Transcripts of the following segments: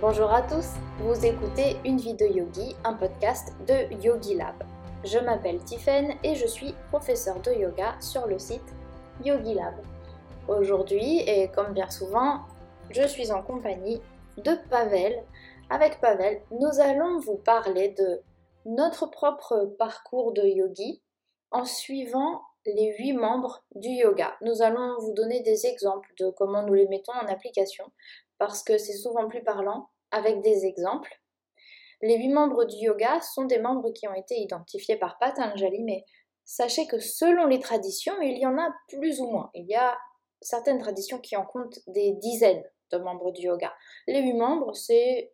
Bonjour à tous, vous écoutez Une vie de yogi, un podcast de Yogi Lab. Je m'appelle Tiffen et je suis professeur de yoga sur le site Yogi Lab. Aujourd'hui, et comme bien souvent, je suis en compagnie de Pavel. Avec Pavel, nous allons vous parler de notre propre parcours de yogi en suivant les huit membres du yoga. Nous allons vous donner des exemples de comment nous les mettons en application parce que c'est souvent plus parlant avec des exemples. Les huit membres du yoga sont des membres qui ont été identifiés par Patanjali, mais sachez que selon les traditions, il y en a plus ou moins. Il y a certaines traditions qui en comptent des dizaines de membres du yoga. Les huit membres, c'est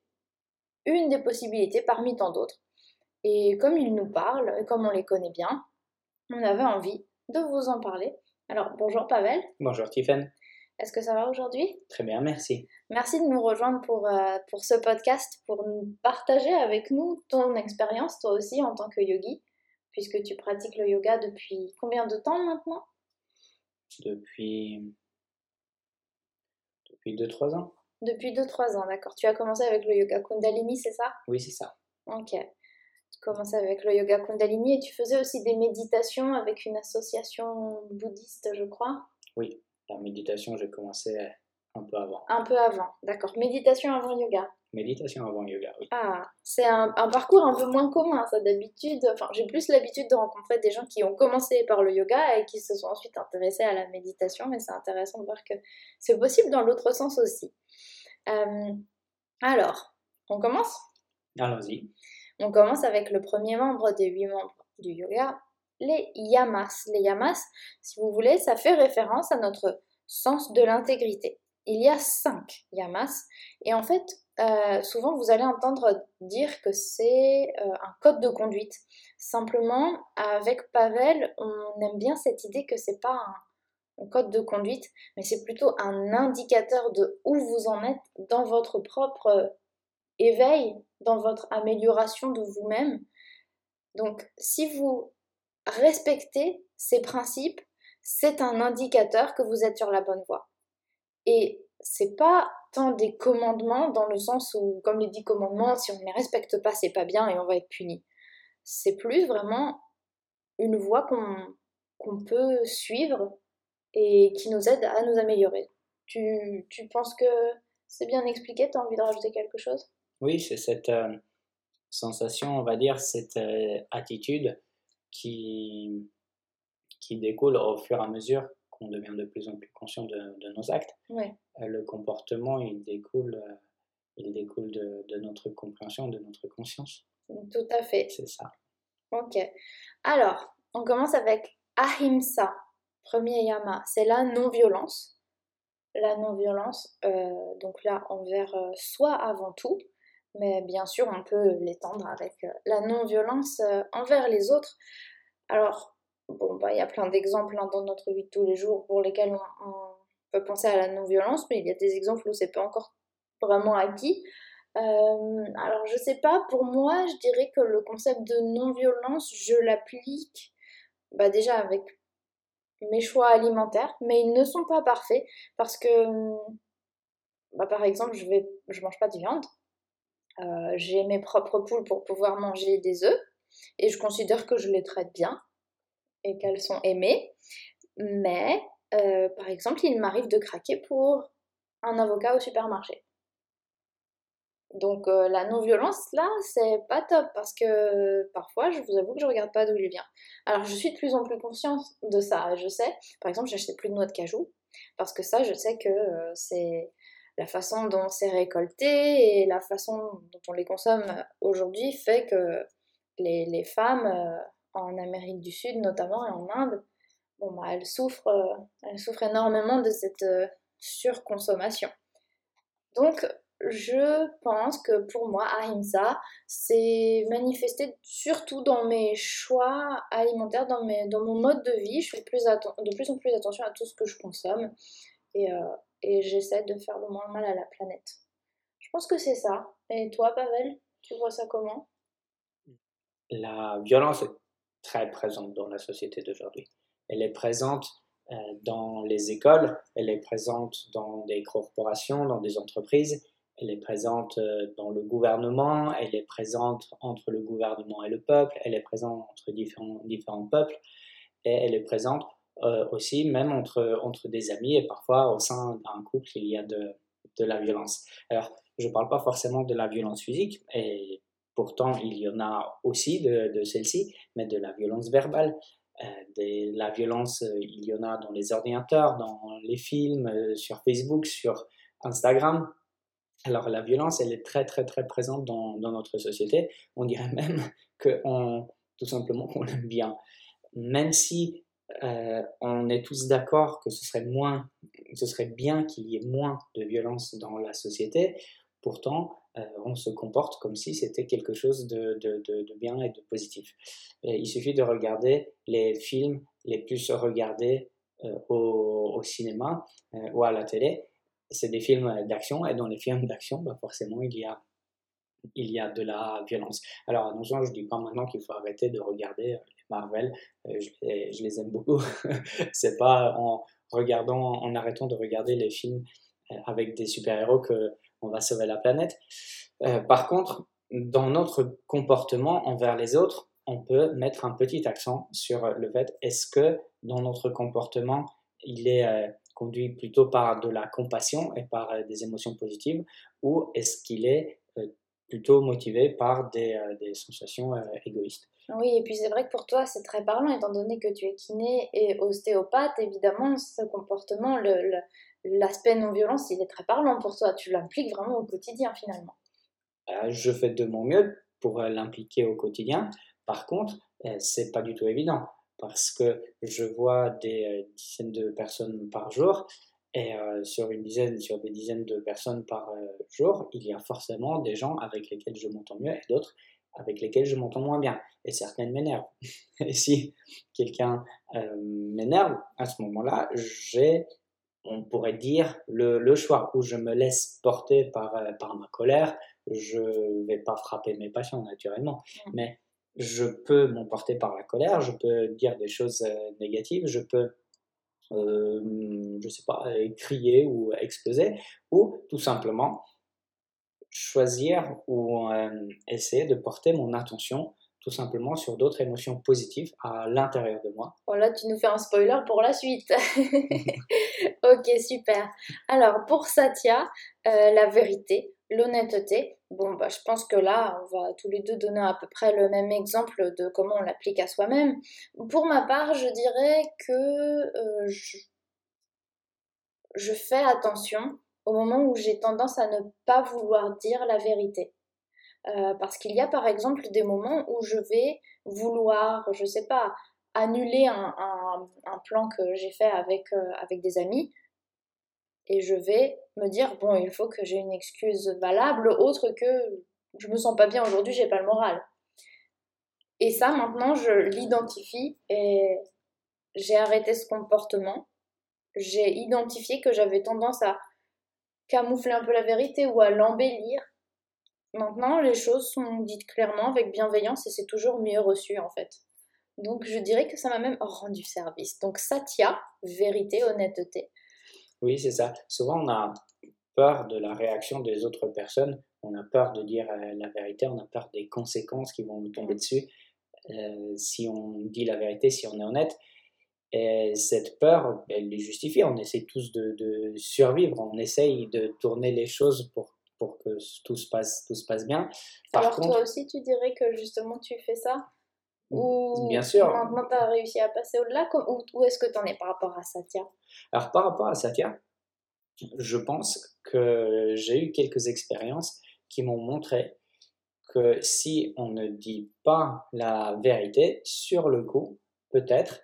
une des possibilités parmi tant d'autres. Et comme ils nous parlent, et comme on les connaît bien, on avait envie de vous en parler. Alors, bonjour Pavel. Bonjour Tiffen. Est-ce que ça va aujourd'hui? Très bien, merci. Merci de nous rejoindre pour, euh, pour ce podcast, pour partager avec nous ton expérience, toi aussi, en tant que yogi, puisque tu pratiques le yoga depuis combien de temps maintenant? Depuis. Depuis 2-3 ans Depuis 2-3 ans, d'accord. Tu as commencé avec le yoga Kundalini, c'est ça? Oui, c'est ça. Ok. Tu commençais avec le yoga Kundalini et tu faisais aussi des méditations avec une association bouddhiste, je crois? Oui, la méditation, j'ai commencé un peu avant. Un peu avant, d'accord. Méditation avant yoga. Méditation avant yoga, oui. Ah, c'est un, un, parcours un peu moins commun, ça d'habitude. Enfin, j'ai plus l'habitude de rencontrer des gens qui ont commencé par le yoga et qui se sont ensuite intéressés à la méditation, mais c'est intéressant de voir que c'est possible dans l'autre sens aussi. Euh, alors, on commence? Allons-y. On commence avec le premier membre des huit membres du yoga, les yamas. Les yamas, si vous voulez, ça fait référence à notre sens de l'intégrité. Il y a cinq yamas et en fait, euh, souvent vous allez entendre dire que c'est euh, un code de conduite. Simplement, avec Pavel, on aime bien cette idée que c'est pas un, un code de conduite, mais c'est plutôt un indicateur de où vous en êtes dans votre propre éveil, dans votre amélioration de vous-même. Donc, si vous respectez ces principes, c'est un indicateur que vous êtes sur la bonne voie. Et c'est pas tant des commandements dans le sens où, comme les dix commandements, si on ne les respecte pas, c'est pas bien et on va être puni. C'est plus vraiment une voie qu'on qu'on peut suivre et qui nous aide à nous améliorer. Tu, tu penses que c'est bien expliqué? Tu as envie de rajouter quelque chose? Oui, c'est cette euh, sensation, on va dire, cette euh, attitude qui, qui découle au fur et à mesure qu'on devient de plus en plus conscient de, de nos actes. Ouais. Euh, le comportement, il découle, euh, il découle de, de, notre compréhension, de notre conscience. Tout à fait. C'est ça. Ok. Alors, on commence avec Ahimsa, premier yama. C'est la non-violence. La non-violence, euh, donc là, envers soi avant tout, mais bien sûr, on peut l'étendre avec euh, la non-violence envers les autres. Alors, bon, bah, il y a plein d'exemples hein, dans notre vie de tous les jours pour lesquels on, peut penser à la non-violence, mais il y a des exemples où c'est pas encore vraiment acquis. Euh, alors, je sais pas, pour moi, je dirais que le concept de non-violence, je l'applique bah, déjà avec mes choix alimentaires, mais ils ne sont pas parfaits parce que, bah, par exemple, je je mange pas de viande. Euh, j'ai mes propres poules pour pouvoir manger des œufs et je considère que je les traite bien et qu'elles sont aimées. Mais, euh, par exemple, il m'arrive de craquer pour un avocat au supermarché. Donc euh, la non-violence, là, c'est pas top parce que parfois, je vous avoue que je regarde pas d'où il vient. Alors je suis de plus en plus consciente de ça. Je sais, par exemple, j'achète plus de noix de cajou parce que ça, je sais que c'est la façon dont c'est récolté et la façon dont on les consomme aujourd'hui fait que les, femmes euh, en Amérique du Sud notamment et en Inde, bah, elles, souffrent, euh, elles souffrent énormément de cette euh, surconsommation. Donc je pense que pour moi, Ahimsa, c'est manifesté surtout dans mes choix alimentaires, dans, mon mode de vie. Je fais de plus en plus attention à tout ce que je consomme et j'essaie de faire le moins mal à la planète. Je pense que c'est ça. Et toi, Pavel, tu vois ça comment? La violence est très présente dans la société d'aujourd'hui. Elle est présente euh, dans les écoles, elle est présente dans des corporations, dans des entreprises, elle est présente dans le gouvernement, elle est présente entre le gouvernement et le peuple, elle est présente entre différents peuples, et elle est présente aussi même entre, entre des amis et parfois au sein d'un couple, il y a de, de la violence. Alors, je ne parle pas forcément de la violence physique, et pourtant il y en a aussi de, de celle-ci, mais de la violence verbale. Euh, de la violence, euh, il y en a dans les ordinateurs, dans les films, euh, sur Facebook, sur Instagram. Alors la violence, elle est très très très présente dans, dans notre société. On dirait même que on, tout simplement on l'aime bien. Même si on est tous d'accord que ce serait moins, ce serait bien qu'il y ait moins de violence dans la société. Pourtant, on se comporte comme si c'était quelque chose de, bien et de positif. il suffit de regarder les films les plus regardés au, au, cinéma ou à la télé. C'est des films d'action et dans les films d'action, bah forcément, il y a de la violence. Alors attention, je ne dis pas maintenant qu'il faut arrêter de regarder Marvel, euh, je, les, aime beaucoup. c'est pas en regardant, en arrêtant de regarder les films euh, avec des super-héros que on va sauver la planète. Euh, par contre, dans notre comportement envers les autres, on peut mettre un petit accent sur le fait est-ce que dans notre comportement, il est conduit plutôt par de la compassion et par des émotions positives ou est-ce qu'il est plutôt motivé par des sensations égoïstes? Oui, et puis c'est vrai que pour toi, c'est très parlant, étant donné que tu es kiné et ostéopathe, évidemment, ce comportement, l'aspect non-violence, il est très parlant pour toi. Tu l'impliques vraiment au quotidien, finalement. Euh, je fais de mon mieux pour euh, l'impliquer au quotidien. Par contre, euh, c'est pas du tout évident parce que je vois des dizaines de personnes par jour et sur une dizaine, sur des dizaines de personnes par jour, il y a forcément des gens avec lesquels je m'entends mieux et d'autres avec lesquels je m'entends moins bien. Et certaines m'énervent. Et si quelqu'un euh, m'énerve, à ce moment-là, j'ai, on pourrait dire, le, le, choix où je me laisse porter par, euh, par ma colère. Je vais pas frapper mes patients naturellement, mais je peux m'emporter par la colère, je peux dire des choses euh, négatives, je peux, euh, je sais pas, crier ou exploser, ou tout simplement choisir ou euh, essayer de porter mon attention tout simplement sur d'autres émotions positives à l'intérieur de moi. Voilà, tu nous fais un spoiler pour la suite. ok, super. Alors, pour Satya, euh, la vérité, l'honnêteté, bon, bah, je pense que là, on va tous les deux donner à peu près le même exemple de comment on l'applique à soi-même. Pour ma part, je dirais que euh, je, je fais attention au moment où j'ai tendance à ne pas vouloir dire la vérité. Euh, parce qu'il y a par exemple des moments où je vais vouloir, je sais pas, annuler un, un, plan que j'ai fait avec, euh, avec des amis et je vais me dire bon il faut que j'ai une excuse valable autre que je me sens pas bien aujourd'hui j'ai pas le moral et ça maintenant je l'identifie et j'ai arrêté ce comportement j'ai identifié que j'avais tendance à camoufler un peu la vérité ou à l'embellir. Maintenant, les choses sont dites clairement avec bienveillance et c'est toujours mieux reçu en fait. Donc je dirais que ça m'a même rendu service. Donc Satya, vérité, honnêteté. Oui, c'est ça. Souvent on a peur de la réaction des autres personnes, on a peur de dire euh, la vérité, on a peur des conséquences qui vont nous tomber dessus euh, si on dit la vérité, si on est honnête. Et cette peur, elle est justifiée. On essaie tous de, survivre. On essaye de tourner les choses pour, pour que tout se, passe, tout se passe bien. Par Alors toi aussi, tu dirais que justement tu fais ça Ou bien sûr. maintenant tu as réussi à passer au-delà? Ou où est-ce que tu en es par rapport à Satya? Alors par rapport à Satya, je pense que j'ai eu quelques expériences qui m'ont montré que si on ne dit pas la vérité sur le coup, peut-être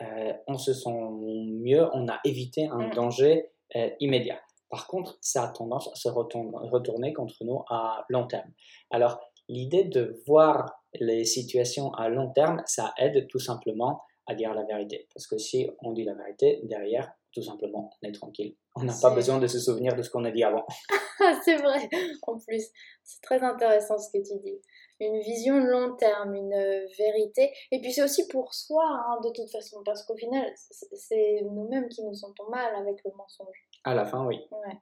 euh, on se sent mieux, on a évité un mm. danger euh, immédiat. Par contre, ça a tendance à se retourner contre nous à long terme. Alors, l'idée de voir les situations à long terme, ça aide tout simplement à dire la vérité. Parce que si on dit la vérité, derrière, tout simplement, on est tranquille. On n'a pas besoin de se souvenir de ce qu'on a dit avant. c'est vrai, en plus. C'est très intéressant ce que tu dis une vision long terme, une euh, vérité. Et puis c'est aussi pour soi, hein, de toute façon, parce qu'au final, c'est nous-mêmes qui nous sentons mal avec le mensonge. À la fin, oui. Ouais.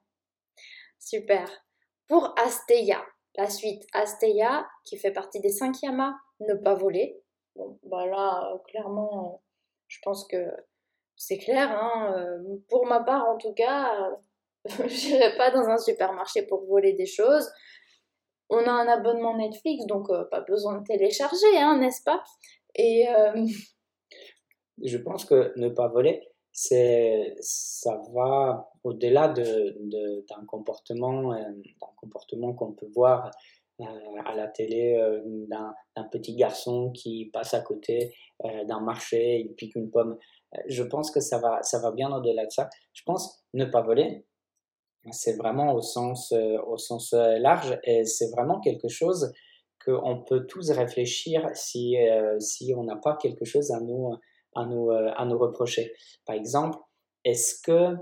Super. pour Asteya, la suite Asteya, qui fait partie des cinq yamas, ne pas voler. Bon, bah là, clairement, je pense que c'est clair. Hein, pour ma part, en tout cas, j'irai pas dans un supermarché pour voler des choses. On a un abonnement Netflix, donc pas besoin de télécharger, hein, n'est-ce pas? Et je pense que ne pas voler, c'est ça va au-delà de, d'un comportement, euh, qu'on peut voir euh, à la télé euh, d'un, petit garçon qui passe à côté d'un marché, il pique une pomme. Je pense que ça va, ça va bien au-delà de ça. Je pense ne pas voler, c'est vraiment au sens, au sens large et c'est vraiment quelque chose qu'on peut tous réfléchir si, si on n'a pas quelque chose à nous à nous, euh, à nous reprocher. Par exemple, est-ce que euh,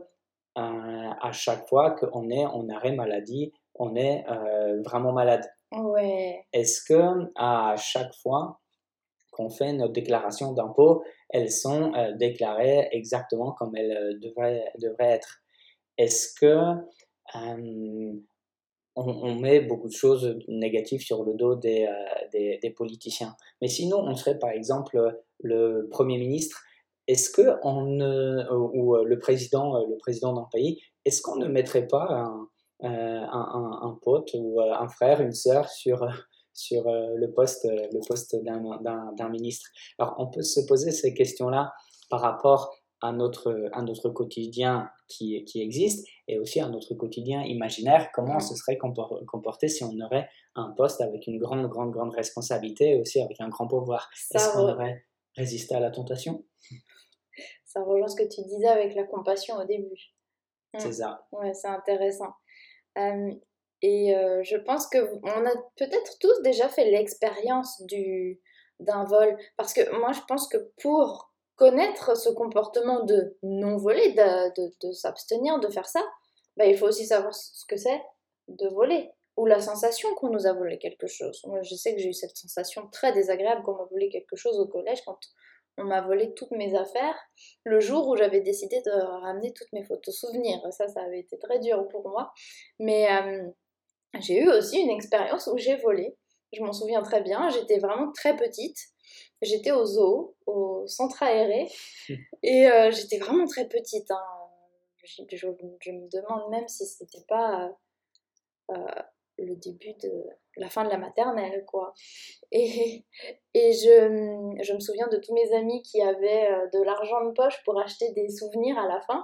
à chaque fois qu'on est en arrêt maladie, on est euh, vraiment malade? Ouais. Est-ce que à chaque fois qu'on fait notre déclaration d'impôt, elles sont déclarées exactement comme elles devraient, devraient être Est-ce que on, met beaucoup de choses négatives sur le dos des, politiciens? Mais sinon, on serait par exemple le Premier ministre, est-ce que on ou euh, le président, euh, le président d'un pays, est-ce qu'on ne mettrait pas un, euh, un, pote ou un frère, une sœur sur sur le poste, le poste d'un ministre. Alors, on peut se poser ces questions-là par rapport à notre, à notre quotidien qui, qui existe et aussi à notre quotidien imaginaire, comment ce serait comporté si on aurait un poste avec une grande, grande, grande responsabilité et aussi avec un grand pouvoir? Est-ce qu'on aurait résister à la tentation? Ça rejoint ce que tu disais avec la compassion au début. C'est ça. Ouais, c'est intéressant. Euh, et euh, je pense que on a peut-être tous déjà fait l'expérience du d'un vol, parce que moi je pense que pour connaître ce comportement de non voler, de, de, s'abstenir de faire ça, bah, il faut aussi savoir ce que c'est de voler ou la sensation qu'on nous a volé quelque chose. Moi, je sais que j'ai eu cette sensation très désagréable qu'on m'a volé quelque chose au collège quand on m'a volé toutes mes affaires le jour où j'avais décidé de ramener toutes mes photos souvenirs. Ça, ça avait été très dur pour moi. Mais euh, j'ai eu aussi une expérience où j'ai volé. Je m'en souviens très bien. J'étais vraiment très petite. J'étais au zoo, au centre aéré. Et euh, j'étais vraiment très petite. Hein. Je, me demande même si c'était pas... Euh, le début de la fin de la maternelle, quoi. Et, et je, je me souviens de tous mes amis qui avaient euh, de l'argent de poche pour acheter des souvenirs à la fin,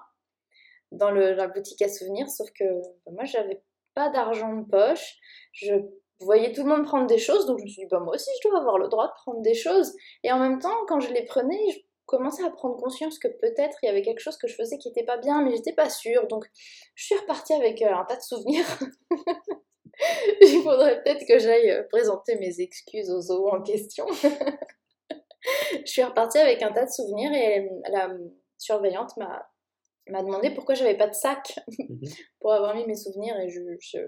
dans le, la boutique à souvenirs, sauf que bah, moi, j'avais pas d'argent de poche. Je voyais tout le monde prendre des choses, donc je me suis dit, bah, moi aussi, je dois avoir le droit de prendre des choses. Et en même temps, quand je les prenais, je commençais à prendre conscience que peut-être il y avait quelque chose que je faisais qui n'était pas bien, mais j'étais pas sûre. Donc, je suis repartie avec euh, un tas de souvenirs. Il faudrait peut-être que j'aille euh, présenter mes excuses aux zoo en question. je suis repartie avec un tas de souvenirs et la surveillante m'a m'a demandé pourquoi j'avais pas de sac mhm. pour avoir mis mes souvenirs et je,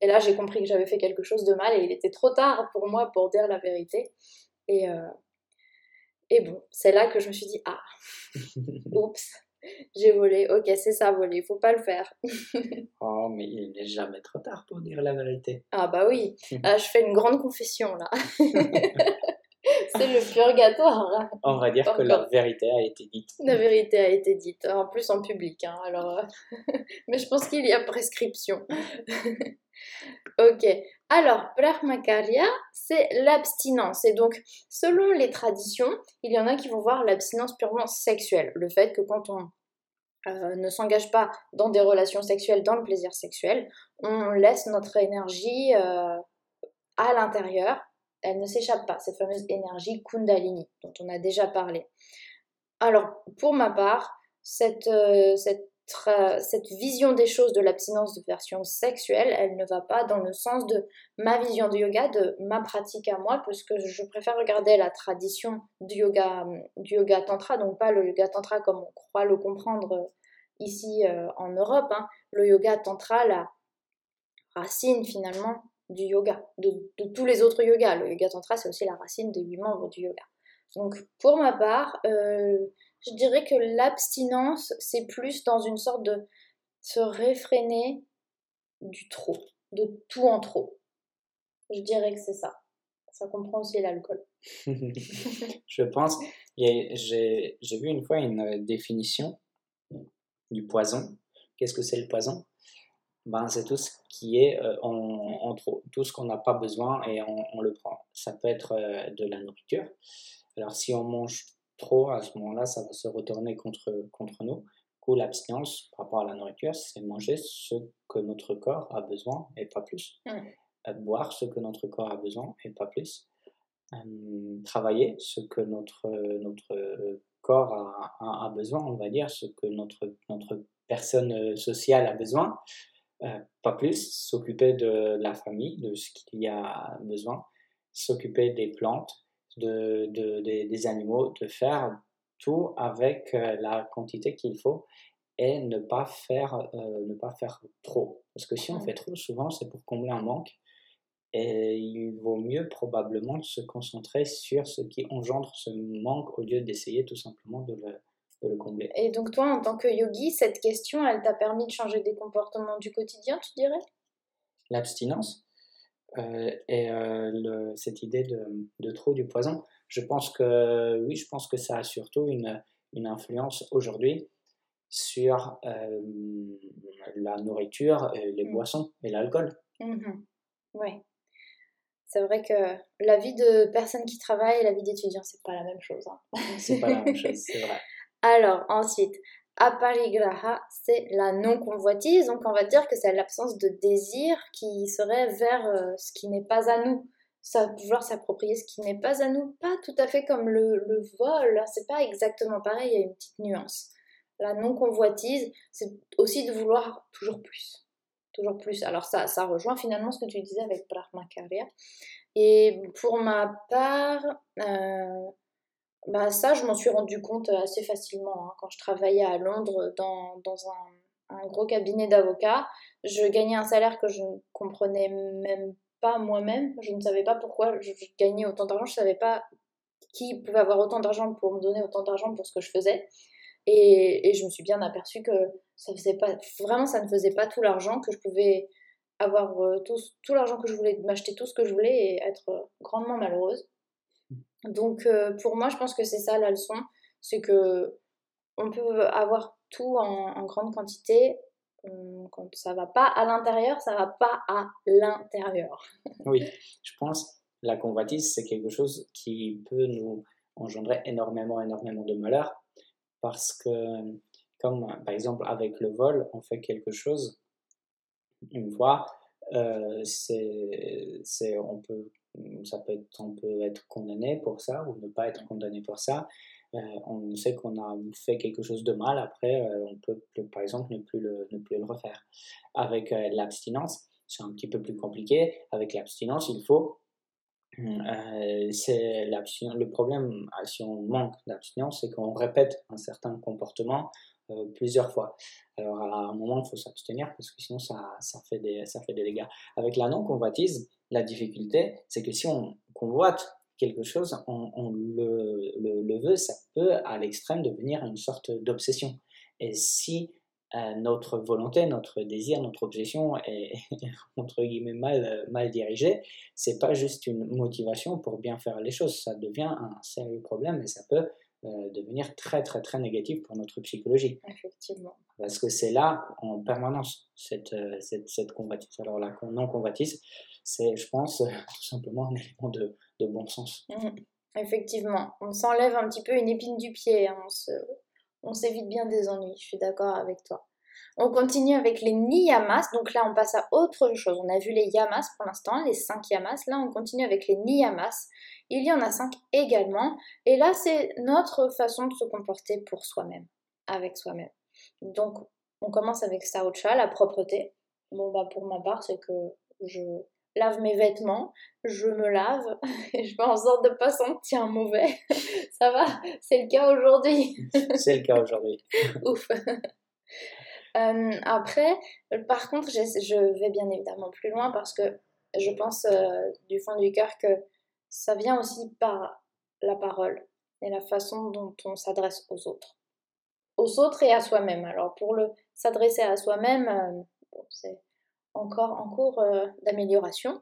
et là j'ai compris que j'avais fait quelque chose de mal et il était trop tard pour moi pour dire la vérité et euh, et bon c'est là que je me suis dit ah oups j'ai volé, ok, c'est ça, voler, faut pas le faire. oh, mais il n'est jamais trop tard pour dire la vérité. Ah, bah oui, ah, je fais une grande confession là. c'est le purgatoire. On va dire que la vérité a été dite. La vérité a été dite, en plus en public, hein, alors. Euh, mais je pense qu'il y a prescription. ok, alors, brahmacharya, c'est l'abstinence. Et donc, selon les traditions, il y en a qui vont voir l'abstinence purement sexuelle. Le fait que quand on euh, ne s'engage pas dans des relations sexuelles, dans le plaisir sexuel, on laisse notre énergie euh, à l'intérieur. Elle ne s'échappe pas, cette fameuse énergie kundalini dont on a déjà parlé. Alors, pour ma part, cette, euh, cette vision des choses de l'abstinence de version sexuelle, elle ne va pas dans le sens de ma vision du yoga, de ma pratique à moi, parce que je préfère regarder la tradition du yoga, yoga tantra, donc pas le yoga tantra comme on croit le comprendre ici euh, en Europe, hein. le yoga tantra, la racine finalement du yoga, de, tous les autres yogas. Le yoga tantra, c'est aussi la racine des huit membres du yoga. Donc pour ma part, euh, je dirais que l'abstinence, c'est plus dans une sorte de se réfréner du trop. de tout en trop. Je dirais que c'est ça. Ça comprend aussi l'alcool. je pense, j'ai vu une fois une définition du poison. Qu'est-ce que c'est le poison? Ben, c'est tout ce qui est euh, en, trop, tout ce qu'on n'a pas besoin et on, le prend. Ça peut être euh, de la nourriture. Alors si on mange trop, à ce moment-là, ça va se retourner contre, contre nous. Coup, l'abstinence par rapport à la nourriture, c'est manger ce que notre corps a besoin et pas plus. Euh, boire ce que notre corps a besoin et pas plus. travailler ce que notre, notre corps a, a, a, besoin, on va dire, ce que notre, notre personne sociale a besoin. Euh, pas plus, s'occuper de la famille, de ce qu'il y a besoin, s'occuper des plantes, de, de, des animaux, de faire tout avec euh, la quantité qu'il faut et ne pas faire euh, ne pas faire trop. Parce que si on fait trop souvent c'est pour combler un manque et il vaut mieux probablement se concentrer sur ce qui engendre ce manque au lieu d'essayer tout simplement de le, le combler. Et donc toi, en tant que yogi, cette question, elle t'a permis de changer des comportements du quotidien, tu dirais? L'abstinence euh, et euh, cette idée de, de, trop du poison, je pense que oui, je pense que ça a surtout une, une influence aujourd'hui sur euh, la nourriture, et les mmh. boissons et l'alcool. Mmh oui. C'est vrai que la vie de personne qui travaille et la vie d'étudiant, c'est pas la même chose. Hein. c'est pas la même chose, c'est vrai. Alors, ensuite, aparigraha, c'est la non-convoitise. Donc, on va dire que c'est l'absence de désir qui serait vers euh, ce qui n'est pas à nous. Ça, vouloir s'approprier ce qui n'est pas à nous. Pas tout à fait comme le, le vol. C'est pas exactement pareil. Il y a une petite nuance. La non-convoitise, c'est aussi de vouloir toujours plus. Toujours plus. Alors, ça, ça rejoint finalement ce que tu disais avec Brahmacharya. Et pour ma part, euh, bah ça, je m'en suis rendu compte assez facilement hein. quand je travaillais à Londres dans, dans un, un, gros cabinet d'avocats. Je gagnais un salaire que je ne comprenais même pas moi-même. Je ne savais pas pourquoi je, gagnais autant d'argent. Je ne savais pas qui pouvait avoir autant d'argent pour me donner autant d'argent pour ce que je faisais. Et, je me suis bien aperçue que ça faisait pas, vraiment, ça ne faisait pas tout l'argent que je pouvais avoir euh, tout, tout l'argent que je voulais, m'acheter tout ce que je voulais et être grandement malheureuse. Donc euh, pour moi, je pense que c'est ça la leçon, c'est que on peut avoir tout en, grande quantité. Quand ça va pas à l'intérieur, ça va pas à l'intérieur. oui, je pense la convoitise, c'est quelque chose qui peut nous engendrer énormément, énormément de malheur parce que, comme par exemple avec le vol, on fait quelque chose une fois, euh, c'est, on peut ça peut être, on peut être condamné pour ça ou ne pas être condamné pour ça. Euh, on sait qu'on a fait quelque chose de mal, après euh, on peut par exemple ne plus le, ne plus le refaire. Avec euh, l'abstinence, c'est un petit peu plus compliqué. Avec l'abstinence, il faut... c'est le problème si on manque d'abstinence, c'est qu'on répète un certain comportement plusieurs fois. Alors à un moment, il faut s'abstenir parce que sinon ça, ça, fait des, ça fait des dégâts. Avec la non-convoitise, la difficulté, c'est que si on convoite quelque chose, on, le, le, veut, ça peut à l'extrême devenir une sorte d'obsession. Et si euh, notre volonté, notre désir, notre obsession est entre guillemets mal, mal dirigée, c'est pas juste une motivation pour bien faire les choses, ça devient un sérieux problème et ça peut euh, devenir très très très négatif pour notre psychologie. Effectivement. Parce que c'est là en permanence cette, euh, cette, cette convoitise. Alors la non-convoitise, c'est je pense tout simplement un élément de, de bon sens. Mmh. Effectivement, on s'enlève un petit peu une épine du pied, hein. on, se, on s'évite bien des ennuis, je suis d'accord avec toi. On continue avec les niyamas, donc là on passe à autre chose. On a vu les yamas pour l'instant, les 5 yamas. Là on continue avec les niyamas. Il y en a 5 également. Et là c'est notre façon de se comporter pour soi-même, avec soi-même. Donc on commence avec Saucha, la propreté. Bon bah pour ma part c'est que je lave mes vêtements, je me lave et je fais en sorte de pas sentir mauvais. Ça va, c'est le cas aujourd'hui? c'est le cas aujourd'hui. Ouf. Euh, après, par contre, je vais bien évidemment plus loin parce que je pense euh, du fond du cœur que ça vient aussi par la parole et la façon dont on s'adresse aux autres. Aux autres et à soi-même. Alors pour le s'adresser à soi-même, euh, encore en cours d'amélioration.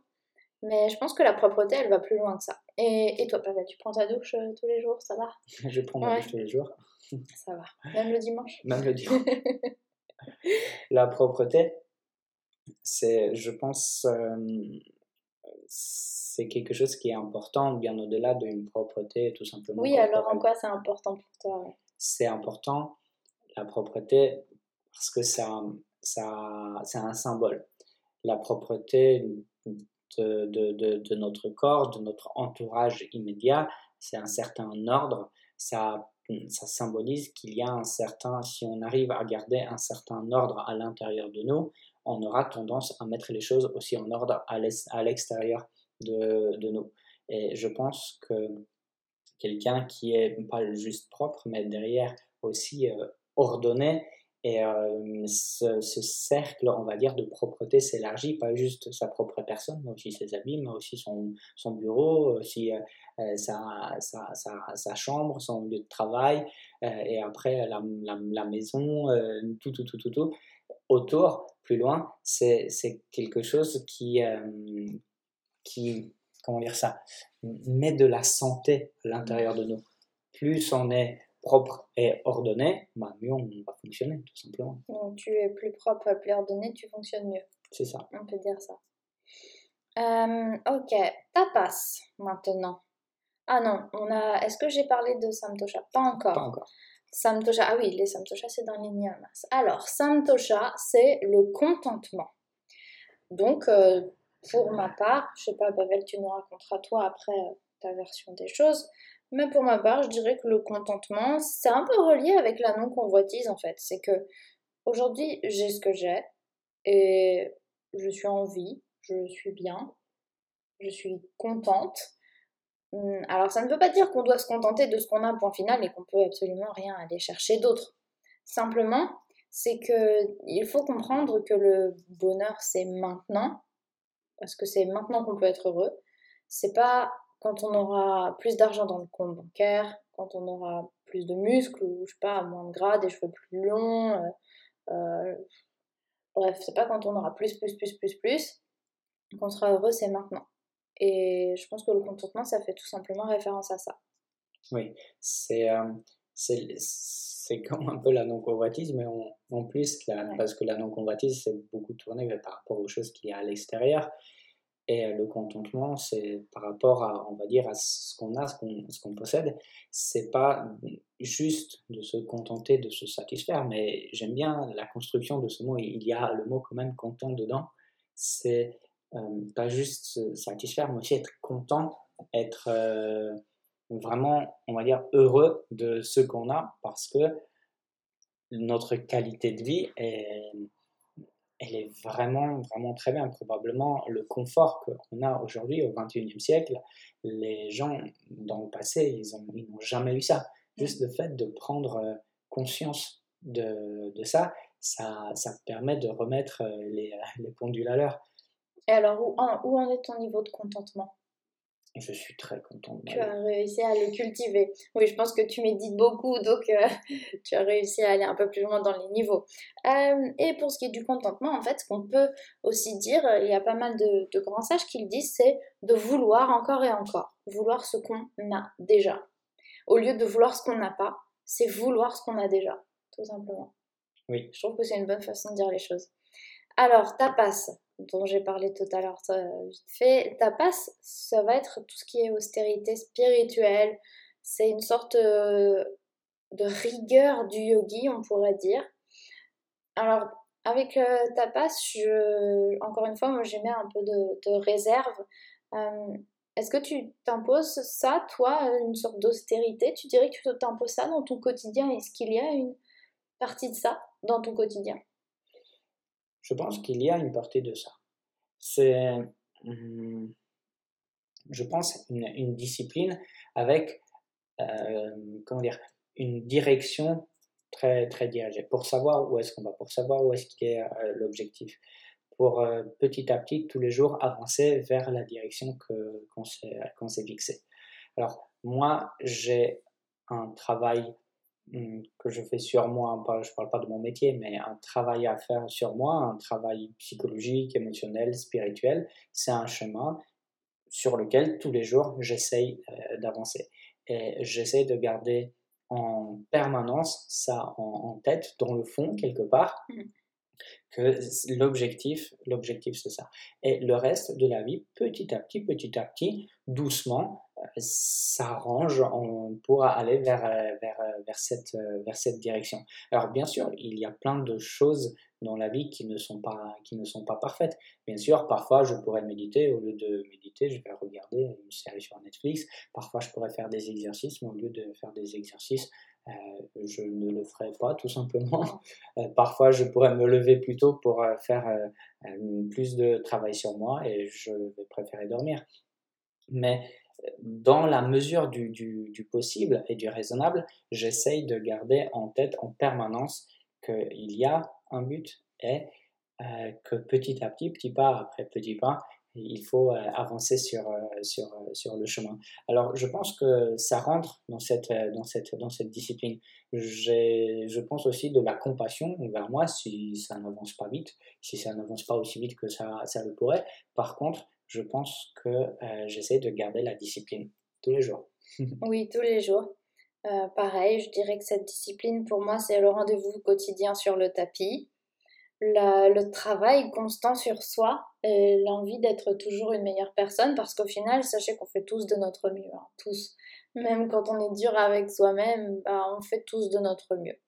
Mais je pense que la propreté, elle va plus loin que ça. Et, et toi, Pavel, tu prends ta douche tous les jours, ça va? Je prends ma douche tous les jours. Ça va. Même le dimanche? Même le dimanche. la propreté, c'est, je pense, c'est quelque chose qui est important bien au-delà d'une propreté, tout simplement. Oui, alors en quoi c'est important pour toi C'est important, la propreté, parce que ça, ça, c'est un symbole. La propreté de, de, de, de, notre corps, de notre entourage immédiat, c'est un certain ordre. Ça, ça symbolise qu'il y a un certain, si on arrive à garder un certain ordre à l'intérieur de nous, on aura tendance à mettre les choses aussi en ordre à l'extérieur de, de, nous. Et je pense que quelqu'un qui est pas juste propre, mais derrière aussi euh, ordonné, et euh, ce, cercle, on va dire, de propreté s'élargit, pas juste sa propre personne, mais aussi ses habits, mais aussi son, son bureau, aussi euh, sa, sa, sa, chambre, son lieu de travail, et après la, la, la maison, tout, tout, tout, tout, tout. Autour, plus loin, c'est quelque chose qui, qui, comment dire ça, met de la santé à l'intérieur de nous. Plus on est propre et ordonné, bah, mieux on va fonctionner, tout simplement. Donc, tu es plus propre, plus ordonné, tu fonctionnes mieux. C'est ça. On peut dire ça. Euh, ok, tapas maintenant. Ah non, on a. Est-ce que j'ai parlé de Samtosha Pas encore. Pas encore. Samtosha, ah oui, les Samtosha c'est dans les niyamas. Alors, Samtosha c'est le contentement. Donc, euh, pour ma part, je sais pas, Pavel, tu nous raconteras toi après euh, ta version des choses, mais pour ma part, je dirais que le contentement, c'est un peu relié avec la non-convoitise en fait. C'est que aujourd'hui, j'ai ce que j'ai et je suis en vie, je suis bien, je suis contente. Hum, alors ça ne veut pas dire qu'on doit se contenter de ce qu'on a, point final, et qu'on peut absolument rien aller chercher d'autre. Simplement, c'est que il faut comprendre que le bonheur c'est maintenant, parce que c'est maintenant qu'on peut être heureux. C'est pas quand on aura plus d'argent dans le compte bancaire, quand on aura plus de muscles ou je sais pas, moins de gras, des cheveux plus longs. Euh, euh, bref, c'est pas quand on aura plus, plus, plus, plus, plus qu'on sera heureux, c'est maintenant. Et je pense que le contentement, ça fait tout simplement référence à ça. Oui, c'est euh, c'est comme un peu la non-convoitise, mais en, plus, parce que la non-convoitise, c'est beaucoup tourné par rapport aux choses qui y a à l'extérieur. Et le contentement, c'est par rapport à, on va dire, à ce qu'on a, ce qu'on possède. C'est pas juste de se contenter, de se satisfaire, mais j'aime bien la construction de ce mot. Il y a le mot quand même content dedans. C'est euh, pas juste se satisfaire, mais aussi être content, être euh, vraiment, on va dire, heureux de ce qu'on a parce que notre qualité de vie est elle est vraiment, vraiment très bien. Probablement le confort qu'on a aujourd'hui au 21e siècle, les gens dans le passé, ils n'ont jamais eu ça. Juste le fait de prendre euh, conscience de, de ça, ça, ça permet de remettre euh, les, les pendules à l'heure. Et alors, où où en est ton niveau de contentement? Je suis très contente. Tu as réussi à le cultiver. Oui, je pense que tu médites beaucoup, donc euh, tu as réussi à aller un peu plus loin dans les niveaux. Euh, et pour ce qui est du contentement, en fait, ce qu'on peut aussi dire, euh, il y a pas mal de, de grands sages qui le disent, c'est de vouloir encore et encore. Vouloir ce qu'on a déjà. Au lieu de vouloir ce qu'on n'a pas, c'est vouloir ce qu'on a déjà, tout simplement. Oui. Je trouve que c'est une bonne façon de dire les choses. Alors, tapas, dont j'ai parlé tout à l'heure vite fait, tapas, ça va être tout ce qui est austérité spirituelle. C'est une sorte euh, de rigueur du yogi, on pourrait dire. Alors, avec euh, tapas, je, encore une fois, moi j'aimais un peu de, réserve. Euh, est-ce que tu t'imposes ça, toi, une sorte d'austérité? Tu dirais que tu t'imposes ça dans ton quotidien? Est-ce qu'il y a une partie de ça dans ton quotidien? Je pense qu'il y a une partie de ça. C'est, hum, je pense, une, discipline avec, euh, comment dire, une direction très, très dirigée pour savoir où est-ce qu'on va, pour savoir où est-ce qu'il est, euh, l'objectif, pour euh, petit à petit, tous les jours, avancer vers la direction que, qu'on, s'est, fixée. Alors, moi, j'ai un travail que je fais sur moi, je ne parle pas de mon métier, mais un travail à faire sur moi, un travail psychologique, émotionnel, spirituel, c'est un chemin sur lequel tous les jours j'essaye euh, d'avancer. Et j'essaie de garder en permanence ça en, tête, dans le fond, quelque part, mmh. que l'objectif, l'objectif c'est ça. Et le reste de la vie, petit à petit, petit à petit, doucement, s'arrange pour aller vers, euh, vers, euh, vers, cette, euh, vers cette direction. Alors bien sûr, il y a plein de choses dans la vie qui ne sont pas, qui ne sont pas parfaites. Bien sûr, parfois je pourrais méditer, au lieu de méditer, je vais regarder une série sur Netflix. Parfois je pourrais faire des exercices, mais au lieu de faire des exercices, je ne le ferai pas tout simplement. parfois je pourrais me lever plus tôt pour faire plus de travail sur moi et je vais préférer dormir. Mais dans la mesure du, possible et du raisonnable, j'essaye de garder en tête en permanence qu'il y a un but et euh, que petit à petit, petit pas après petit pas, il faut euh, avancer sur, euh, sur, sur le chemin. Alors, je pense que ça rentre dans cette, dans cette, dans cette discipline. Je pense aussi de la compassion envers moi si ça n'avance pas vite, si ça n'avance pas aussi vite que ça, ça le pourrait. Par contre, je pense que euh, j'essaie de garder la discipline tous les jours. oui, tous les jours. Euh, pareil, je dirais que cette discipline, pour moi, c'est le rendez-vous quotidien sur le tapis, le travail constant sur soi et l'envie d'être toujours une meilleure personne, parce qu'au final, sachez qu'on fait tous de notre mieux, hein, tous. Même quand on est dur avec soi-même, bah, on fait tous de notre mieux.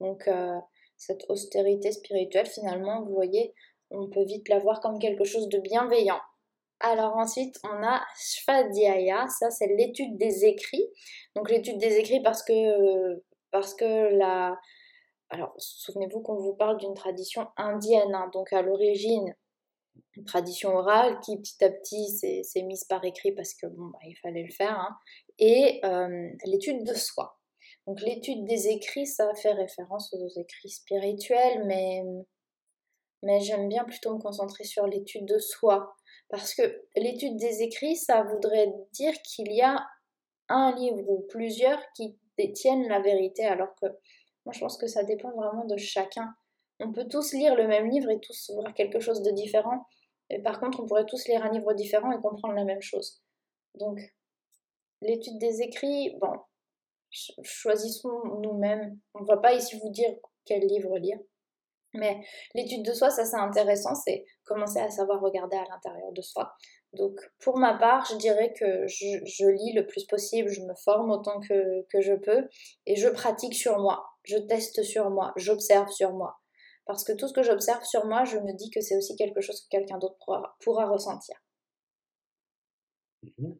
Donc, euh, cette austérité spirituelle, finalement, vous voyez, on peut vite la voir comme quelque chose de bienveillant. Alors ensuite, on a Shvadhyaya, ça c'est l'étude des écrits. Donc l'étude des écrits parce que, parce que la... Alors souvenez-vous qu'on vous parle d'une tradition indienne, hein. donc à l'origine, une tradition orale qui petit à petit s'est mise par écrit parce que bon, bah, il fallait le faire, hein. et euh, l'étude de soi. Donc l'étude des écrits, ça fait référence aux écrits spirituels, mais, mais j'aime bien plutôt me concentrer sur l'étude de soi. Parce que l'étude des écrits, ça voudrait dire qu'il y a un livre ou plusieurs qui détiennent la vérité, alors que moi je pense que ça dépend vraiment de chacun. On peut tous lire le même livre et tous voir quelque chose de différent, et par contre on pourrait tous lire un livre différent et comprendre la même chose. Donc l'étude des écrits, bon, choisissons nous-mêmes. On ne va pas ici vous dire quel livre lire. Mais l'étude de soi, ça c'est intéressant, c'est commencer à savoir regarder à l'intérieur de soi. Donc pour ma part, je dirais que je, lis le plus possible, je me forme autant que, que, je peux et je pratique sur moi, je teste sur moi, j'observe sur moi. Parce que tout ce que j'observe sur moi, je me dis que c'est aussi quelque chose que quelqu'un d'autre pourra, ressentir. Mhm.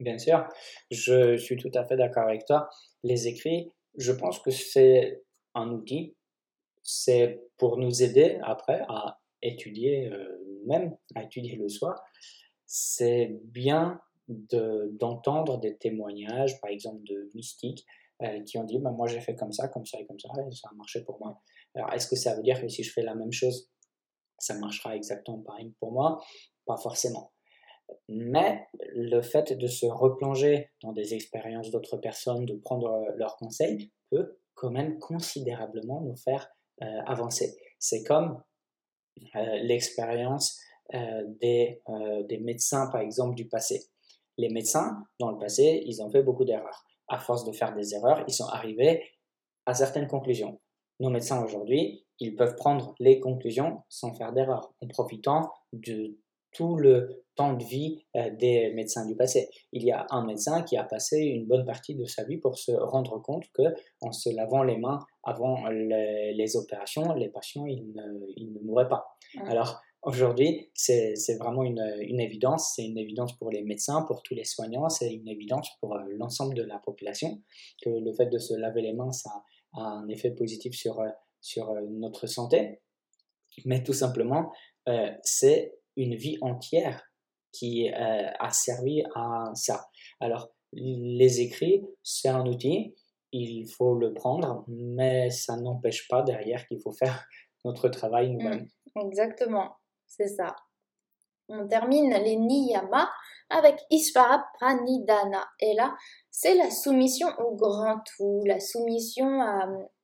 Bien sûr, je suis tout à fait d'accord avec toi. Les écrits, je pense que c'est un outil c'est pour nous aider après à étudier euh, nous-mêmes, à étudier le soi. C'est bien d'entendre des témoignages, par exemple de mystiques, euh, qui ont dit bah, Moi j'ai fait comme ça, comme ça et comme ça, et ça a marché pour moi. Alors est-ce que ça veut dire que si je fais la même chose, ça marchera exactement pareil pour moi? Pas forcément. Mais le fait de se replonger dans des expériences d'autres personnes, de prendre leurs conseils, peut quand même considérablement nous faire euh, avancer. C'est comme euh, l'expérience euh, des, des médecins, par exemple, du passé. Les médecins, dans le passé, ils ont fait beaucoup d'erreurs. À force de faire des erreurs, ils sont arrivés à certaines conclusions. Nos médecins aujourd'hui, ils peuvent prendre les conclusions sans faire d'erreurs, en profitant de tout le temps de vie euh, des médecins du passé. Il y a un médecin qui a passé une bonne partie de sa vie pour se rendre compte que en se lavant les mains avant les, opérations, les patients ils ne, mouraient pas. Alors aujourd'hui, c'est vraiment une, évidence, c'est une évidence pour les médecins, pour tous les soignants, c'est une évidence pour euh, l'ensemble de la population que le fait de se laver les mains, ça a un effet positif sur, euh, sur notre santé. Mais tout simplement, c'est une vie entière qui euh, a servi à ça. Alors, les écrits, c'est un outil, il faut le prendre, mais ça n'empêche pas derrière qu'il faut faire notre travail nous-mêmes. Mmh, exactement, c'est ça. On termine les niyama avec Ishvara Pranidhana. Et là, c'est la soumission au grand tout, la soumission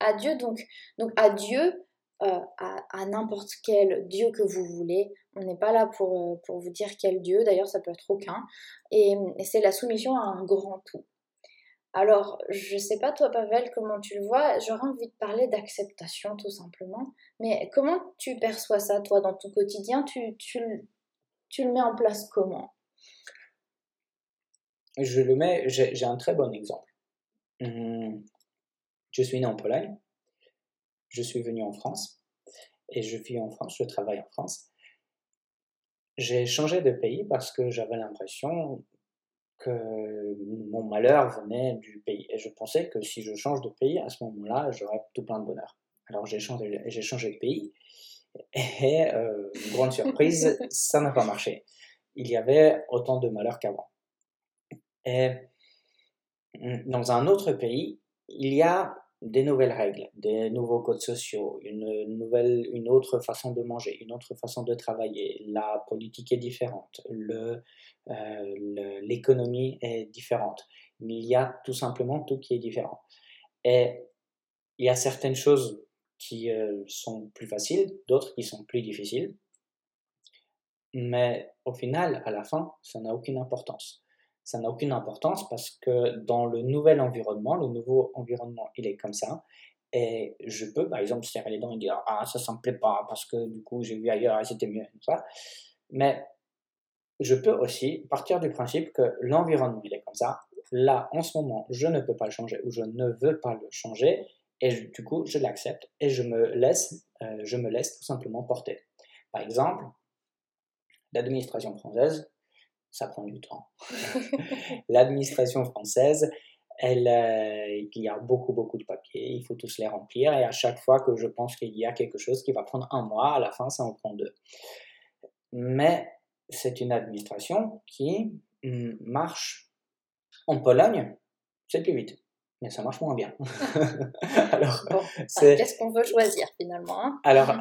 à, Dieu. Donc, donc à Dieu, euh, à, n'importe quel Dieu que vous voulez. On n'est pas là pour, euh, pour vous dire quel Dieu, d'ailleurs ça peut être aucun. Et, c'est la soumission à un grand tout. Alors, je sais pas toi Pavel comment tu le vois, j'aurais envie de parler d'acceptation tout simplement. Mais comment tu perçois ça toi dans ton quotidien? Tu, tu, tu le mets en place comment? Je le mets, j'ai un très bon exemple. Hum, je suis né en Pologne, je suis venu en France, et je vis en France, je travaille en France. J'ai changé de pays parce que j'avais l'impression que mon malheur venait du pays. Et je pensais que si je change de pays, à ce moment-là, j'aurais tout plein de bonheur. Alors j'ai changé, j'ai changé de pays, et euh, grande surprise, ça n'a pas marché. Il y avait autant de malheur qu'avant. Et mm, dans un autre pays, il y a des nouvelles règles, des nouveaux codes sociaux, une nouvelle, une autre façon de manger, une autre façon de travailler. La politique est différente, euh, l'économie est différente. Il y a tout simplement tout qui est différent. Et il y a certaines choses qui euh, sont plus faciles, d'autres qui sont plus difficiles. Mais au final, à la fin, ça n'a aucune importance ça n'a aucune importance parce que dans le nouvel environnement, le nouveau environnement, il est comme ça. Et je peux, par exemple, serrer les dents et dire Ah, ça, ça me plaît pas parce que du coup, j'ai vu ailleurs et c'était mieux. Ça. Mais je peux aussi partir du principe que l'environnement, il est comme ça. Là, en ce moment, je ne peux pas le changer ou je ne veux pas le changer. Et du coup, je l'accepte et je me laisse, euh, je me laisse tout simplement porter. Par exemple, l'administration française, ça prend du temps. L'administration française, elle, euh, il y a beaucoup, beaucoup de papiers, il faut tous les remplir, et à chaque fois que je pense qu'il y a quelque chose qui va prendre un mois, à la fin, ça en prend deux. Mais c'est une administration qui mm, marche en Pologne, c'est plus vite, mais ça marche moins bien. alors, qu'est-ce qu'on veut choisir finalement hein? Alors,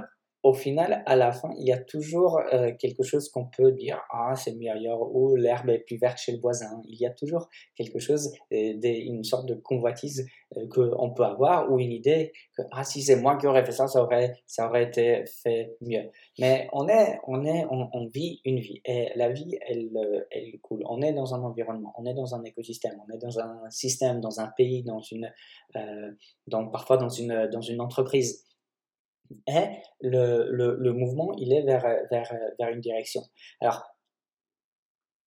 au final, à la fin, il y a toujours euh, quelque chose qu'on peut dire ah c'est mieux ailleurs ou l'herbe est plus verte chez le voisin. Il y a toujours quelque chose, euh, une sorte de convoitise euh, qu'on peut avoir ou une idée que ah si c'est moi qui aurais fait ça, ça aurait ça aurait été fait mieux. Mais on est on est on, vit une vie et la vie elle elle coule. On est dans un environnement, on est dans un écosystème, on est dans un système, dans un pays, dans une dans parfois dans une dans une entreprise et le, le, le, mouvement, il est vers, vers, vers une direction. Alors,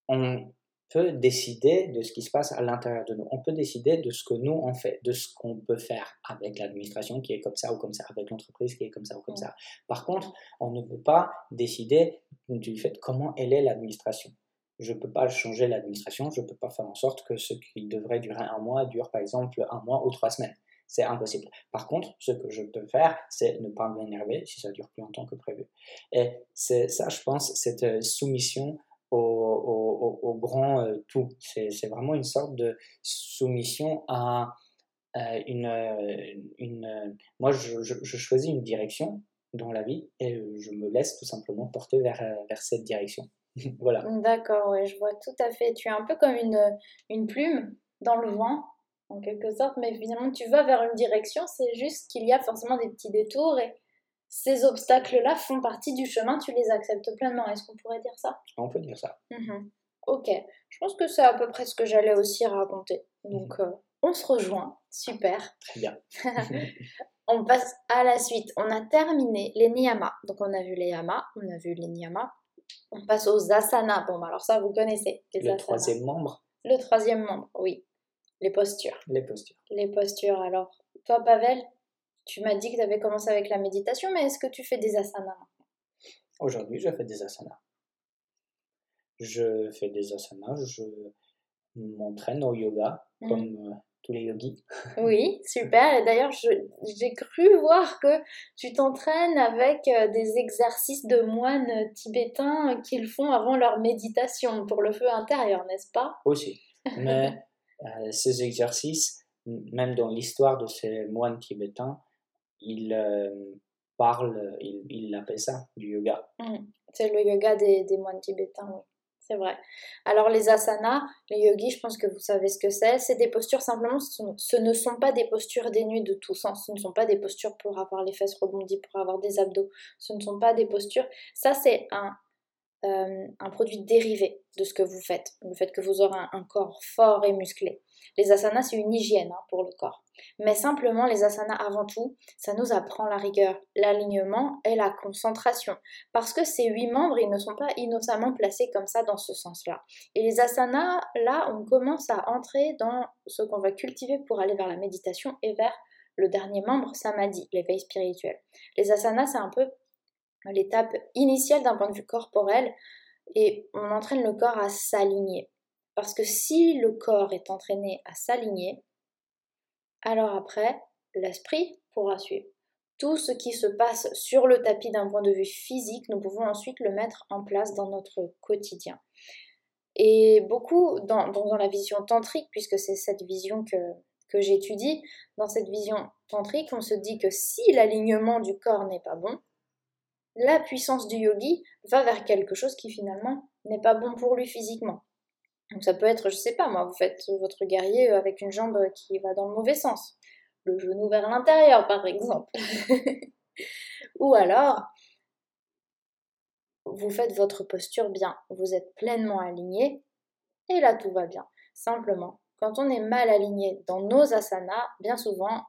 on peut décider de ce qui se passe à l'intérieur de nous. On peut décider de ce que nous on fait, de ce qu'on peut faire avec l'administration qui est comme ça ou comme ça, avec l'entreprise qui est comme ça ou comme ça. Par contre, on ne peut pas décider du fait comment elle est l'administration. Je ne peux pas changer l'administration, je ne peux pas faire en sorte que ce qui devrait durer un mois dure par exemple un mois ou trois semaines. C'est impossible. Par contre, ce que je peux faire, c'est ne pas m'énerver si ça dure plus longtemps que prévu. Et c'est ça, je pense, cette euh, soumission au, grand euh, tout. C'est vraiment une sorte de soumission à une, euh. Moi, je, je, choisis une direction dans la vie et je me laisse tout simplement porter vers, vers cette direction. voilà. D'accord, oui, je vois tout à fait. Tu es un peu comme une, une plume dans le vent en quelque sorte, mais finalement tu vas vers une direction, c'est juste qu'il y a forcément des petits détours et ces obstacles-là font partie du chemin, tu les acceptes pleinement. Est-ce qu'on pourrait dire ça? On peut dire ça. Mhm. Ok, je pense que c'est à peu près ce que j'allais aussi raconter. Donc euh, on se rejoint, super. Très bien. on passe à la suite. On a terminé les niyamas. Donc on a vu les yamas, on a vu les niyamas. On passe aux asanas. Bon, bah, alors ça, vous connaissez. le troisième membre. Le troisième membre, oui. Les postures. Les postures. Les postures. Alors, toi, Pavel, tu m'as dit que tu avais commencé avec la méditation, mais est-ce que tu fais des asanas Aujourd'hui, je fais des asanas. Je fais des asanas, je m'entraîne au yoga, mmh. comme euh, tous les yogis. Oui, super. Et d'ailleurs, j'ai cru voir que tu t'entraînes avec euh, des exercices de moines tibétains qu'ils font avant leur méditation pour le feu intérieur, n'est-ce pas? Aussi. Mais euh, ces exercices, même dans l'histoire de ces moines tibétains, ils euh, parlent, ils, ils, appellent ça du yoga. Mmh. C'est le yoga des, des, moines tibétains, oui. C'est vrai. Alors les asanas, les yogis, je pense que vous savez ce que c'est. C'est des postures simplement, ce ne sont pas des postures dénuées de tout sens. Ce ne sont pas des postures pour avoir les fesses rebondies, pour avoir des abdos. Ce ne sont pas des postures. Ça, c'est un, euh, un produit dérivé de ce que vous faites. Le fait que vous aurez un, corps fort et musclé. Les asanas, c'est une hygiène hein, pour le corps. Mais simplement, les asanas, avant tout, ça nous apprend la rigueur, l'alignement et la concentration. Parce que ces huit membres, ils ne sont pas innocemment placés comme ça dans ce sens-là. Et les asanas, là, on commence à entrer dans ce qu'on va cultiver pour aller vers la méditation et vers le dernier membre, samadhi, l'éveil spirituel. Les asanas, c'est un peu l'étape initiale d'un point de vue corporel et on entraîne le corps à s'aligner. Parce que si le corps est entraîné à s'aligner, alors après, l'esprit pourra suivre. Tout ce qui se passe sur le tapis d'un point de vue physique, nous pouvons ensuite le mettre en place dans notre quotidien. Et beaucoup dans, la vision tantrique, puisque c'est cette vision que j'étudie, dans cette vision tantrique, on se dit que si l'alignement du corps n'est pas bon, la puissance du yogi va vers quelque chose qui finalement n'est pas bon pour lui physiquement. Donc ça peut être, je sais pas moi, vous faites votre guerrier avec une jambe qui va dans le mauvais sens, le genou vers l'intérieur par exemple. Ou alors, vous faites votre posture bien, vous êtes pleinement aligné, et là tout va bien. Simplement, quand on est mal aligné dans nos asanas, bien souvent,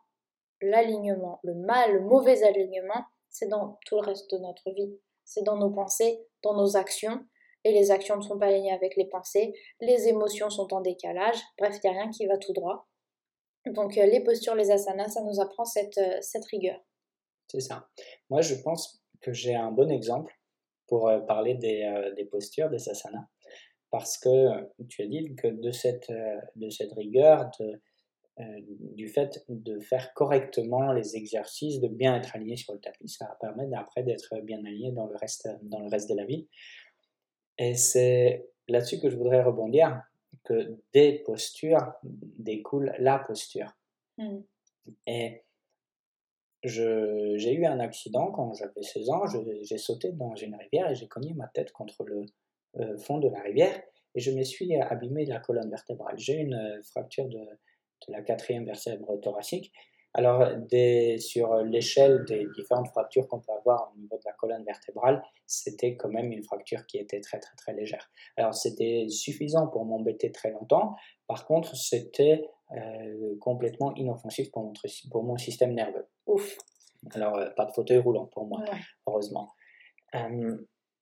l'alignement, le mal, le mauvais alignement, c'est dans tout le reste de notre vie. C'est dans nos pensées, dans nos actions, et les actions ne sont pas alignées avec les pensées, les émotions sont en décalage, bref, il n'y a rien qui va tout droit. Donc euh, les postures, les asanas, ça nous apprend cette, euh, cette rigueur. C'est ça. Moi, je pense que j'ai un bon exemple pour euh, parler des, des, postures, des asanas, parce que tu as dit que de cette, de cette rigueur, de, du fait de faire correctement les exercices, de bien être aligné sur le tapis, ça permet après d'être bien aligné dans le reste, dans le reste de la vie. Et c'est là-dessus que je voudrais rebondir, que des postures découle la posture. Hmm. Et j'ai eu un accident quand j'avais 16 ans, j'ai sauté dans une rivière et j'ai cogné ma tête contre le euh, fond de la rivière et je me suis abîmé la colonne vertébrale. J'ai une euh, fracture de, de la quatrième vertèbre thoracique alors, sur l'échelle des différentes fractures qu'on peut avoir au niveau de la colonne vertébrale, c'était quand même une fracture qui était très très très légère. Alors, c'était suffisant pour m'embêter très longtemps. Par contre, c'était euh, complètement inoffensif pour mon, pour mon système nerveux. Ouf. Alors, euh, pas de fauteuil roulant pour moi, heureusement. Euh,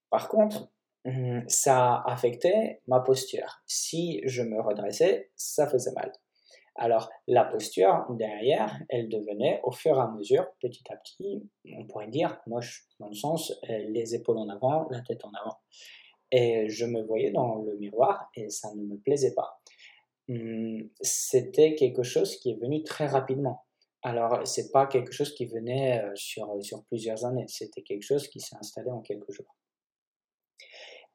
par contre, hum, ça affectait ma posture. Si je me redressais, ça faisait mal. Alors la posture derrière, elle devenait au fur et à mesure, petit à petit, on pourrait dire, moche dans le sens euh, les épaules en avant, la tête en avant. Et je me voyais dans le miroir et ça ne me plaisait pas. Hum, c'était quelque chose qui est venu très rapidement. Alors c'est pas quelque chose qui venait euh, sur, sur plusieurs années, c'était quelque chose qui s'est installé en quelques jours.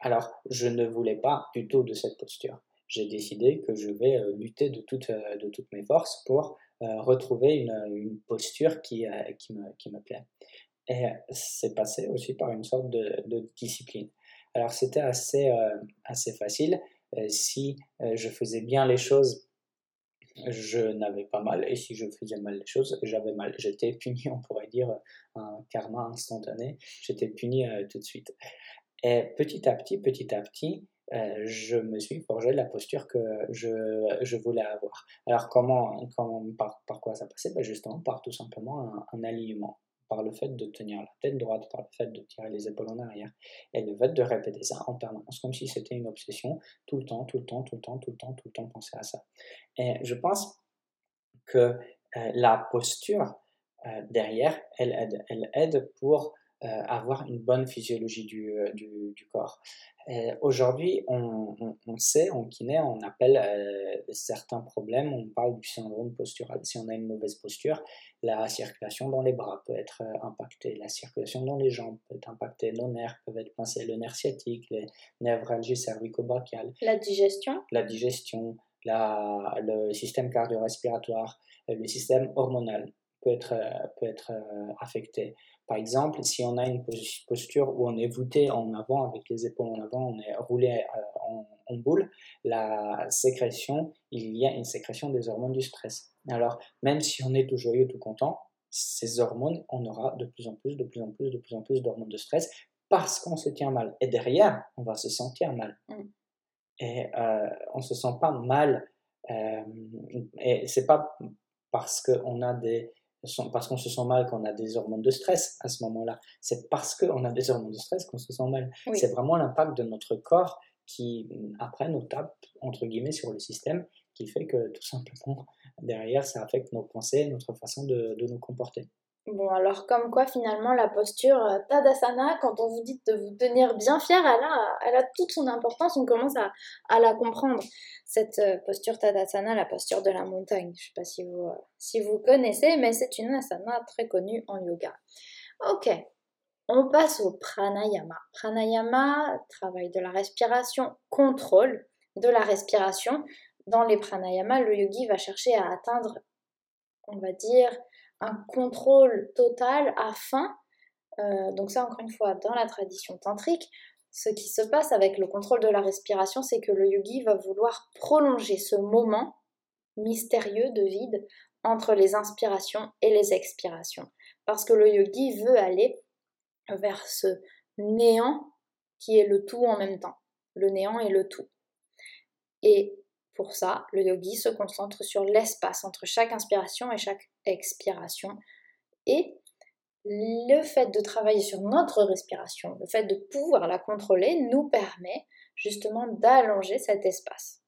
Alors je ne voulais pas du tout de cette posture j'ai décidé que je vais euh, lutter de, toutes euh, de toutes mes forces pour euh, retrouver une, posture qui, qui, me, qui me plaît. Et c'est passé aussi par une sorte de, de discipline. Alors c'était assez, assez facile. si je faisais bien les choses, je n'avais pas mal. Et si je faisais mal les choses, j'avais mal. J'étais puni, on pourrait dire, un karma instantané. J'étais puni tout de suite. Et petit à petit, petit à petit, euh, je me suis forgé la posture que je, voulais avoir. Alors comment, par, quoi ça passait? Ben Justement par tout simplement un, alignement, par le fait de tenir la tête droite, par le fait de tirer les épaules en arrière, et le fait de répéter ça en permanence, comme si c'était une obsession, tout le temps, tout le temps, tout le temps, tout le temps, tout le temps penser à ça. Et je pense que euh, la posture euh, derrière, elle aide, elle aide pour avoir une bonne physiologie du, du, du corps. Euh, aujourd'hui, on, sait, en kiné, on appelle euh, certains problèmes, on parle du syndrome postural. Si on a une mauvaise posture, la circulation dans les bras peut être euh, impactée, la circulation dans les jambes peut être impactée, nos nerfs peuvent être pincés, le nerf sciatique, les névralgies cervico-brachiales. La digestion? La digestion, la, le système cardio-respiratoire, le système hormonal peut être, peut être affecté. Par exemple, si on a une posture où on est voûté en avant, avec les épaules en avant, on est roulé en, en boule, la sécrétion, il y a une sécrétion des hormones du stress. Alors, même si on est tout joyeux, tout content, ces hormones, on aura de plus en plus, de plus en plus, de plus en plus d'hormones de stress parce qu'on se tient mal. Et derrière, on va se sentir mal. Mm. Et euh, on ne se sent pas mal. Euh, et c'est pas parce qu'on a des parce qu'on se sent mal qu'on a des hormones de stress à ce moment-là. C'est parce qu'on a des hormones de stress qu'on se sent mal. C'est vraiment l'impact de notre corps qui, après, nous tape, entre guillemets, sur le système, qui fait que tout simplement, derrière, ça affecte nos pensées, notre façon de, nous comporter. Bon, alors comme quoi finalement la posture euh, Tadasana, quand on vous dit de vous tenir bien fier, elle a, elle a toute son importance, on commence à, la comprendre. Cette euh, posture Tadasana, la posture de la montagne, je ne sais pas si vous, euh, si vous connaissez, mais c'est une asana très connue en yoga. Ok, on passe au pranayama. Pranayama, travail de la respiration, contrôle de la respiration dans les pranayamas, le yogi va chercher à atteindre, on va dire, un contrôle total afin, euh, donc ça encore une fois, dans la tradition tantrique, ce qui se passe avec le contrôle de la respiration, c'est que le yogi va vouloir prolonger ce moment mystérieux de vide entre les inspirations et les expirations. Parce que le yogi veut aller vers ce néant qui est le tout en même temps. Le néant et le tout. Et pour ça, le yogi se concentre sur l'espace entre chaque inspiration et chaque expiration. Et le fait de travailler sur notre respiration, le fait de pouvoir la contrôler, nous permet justement d'allonger cet espace.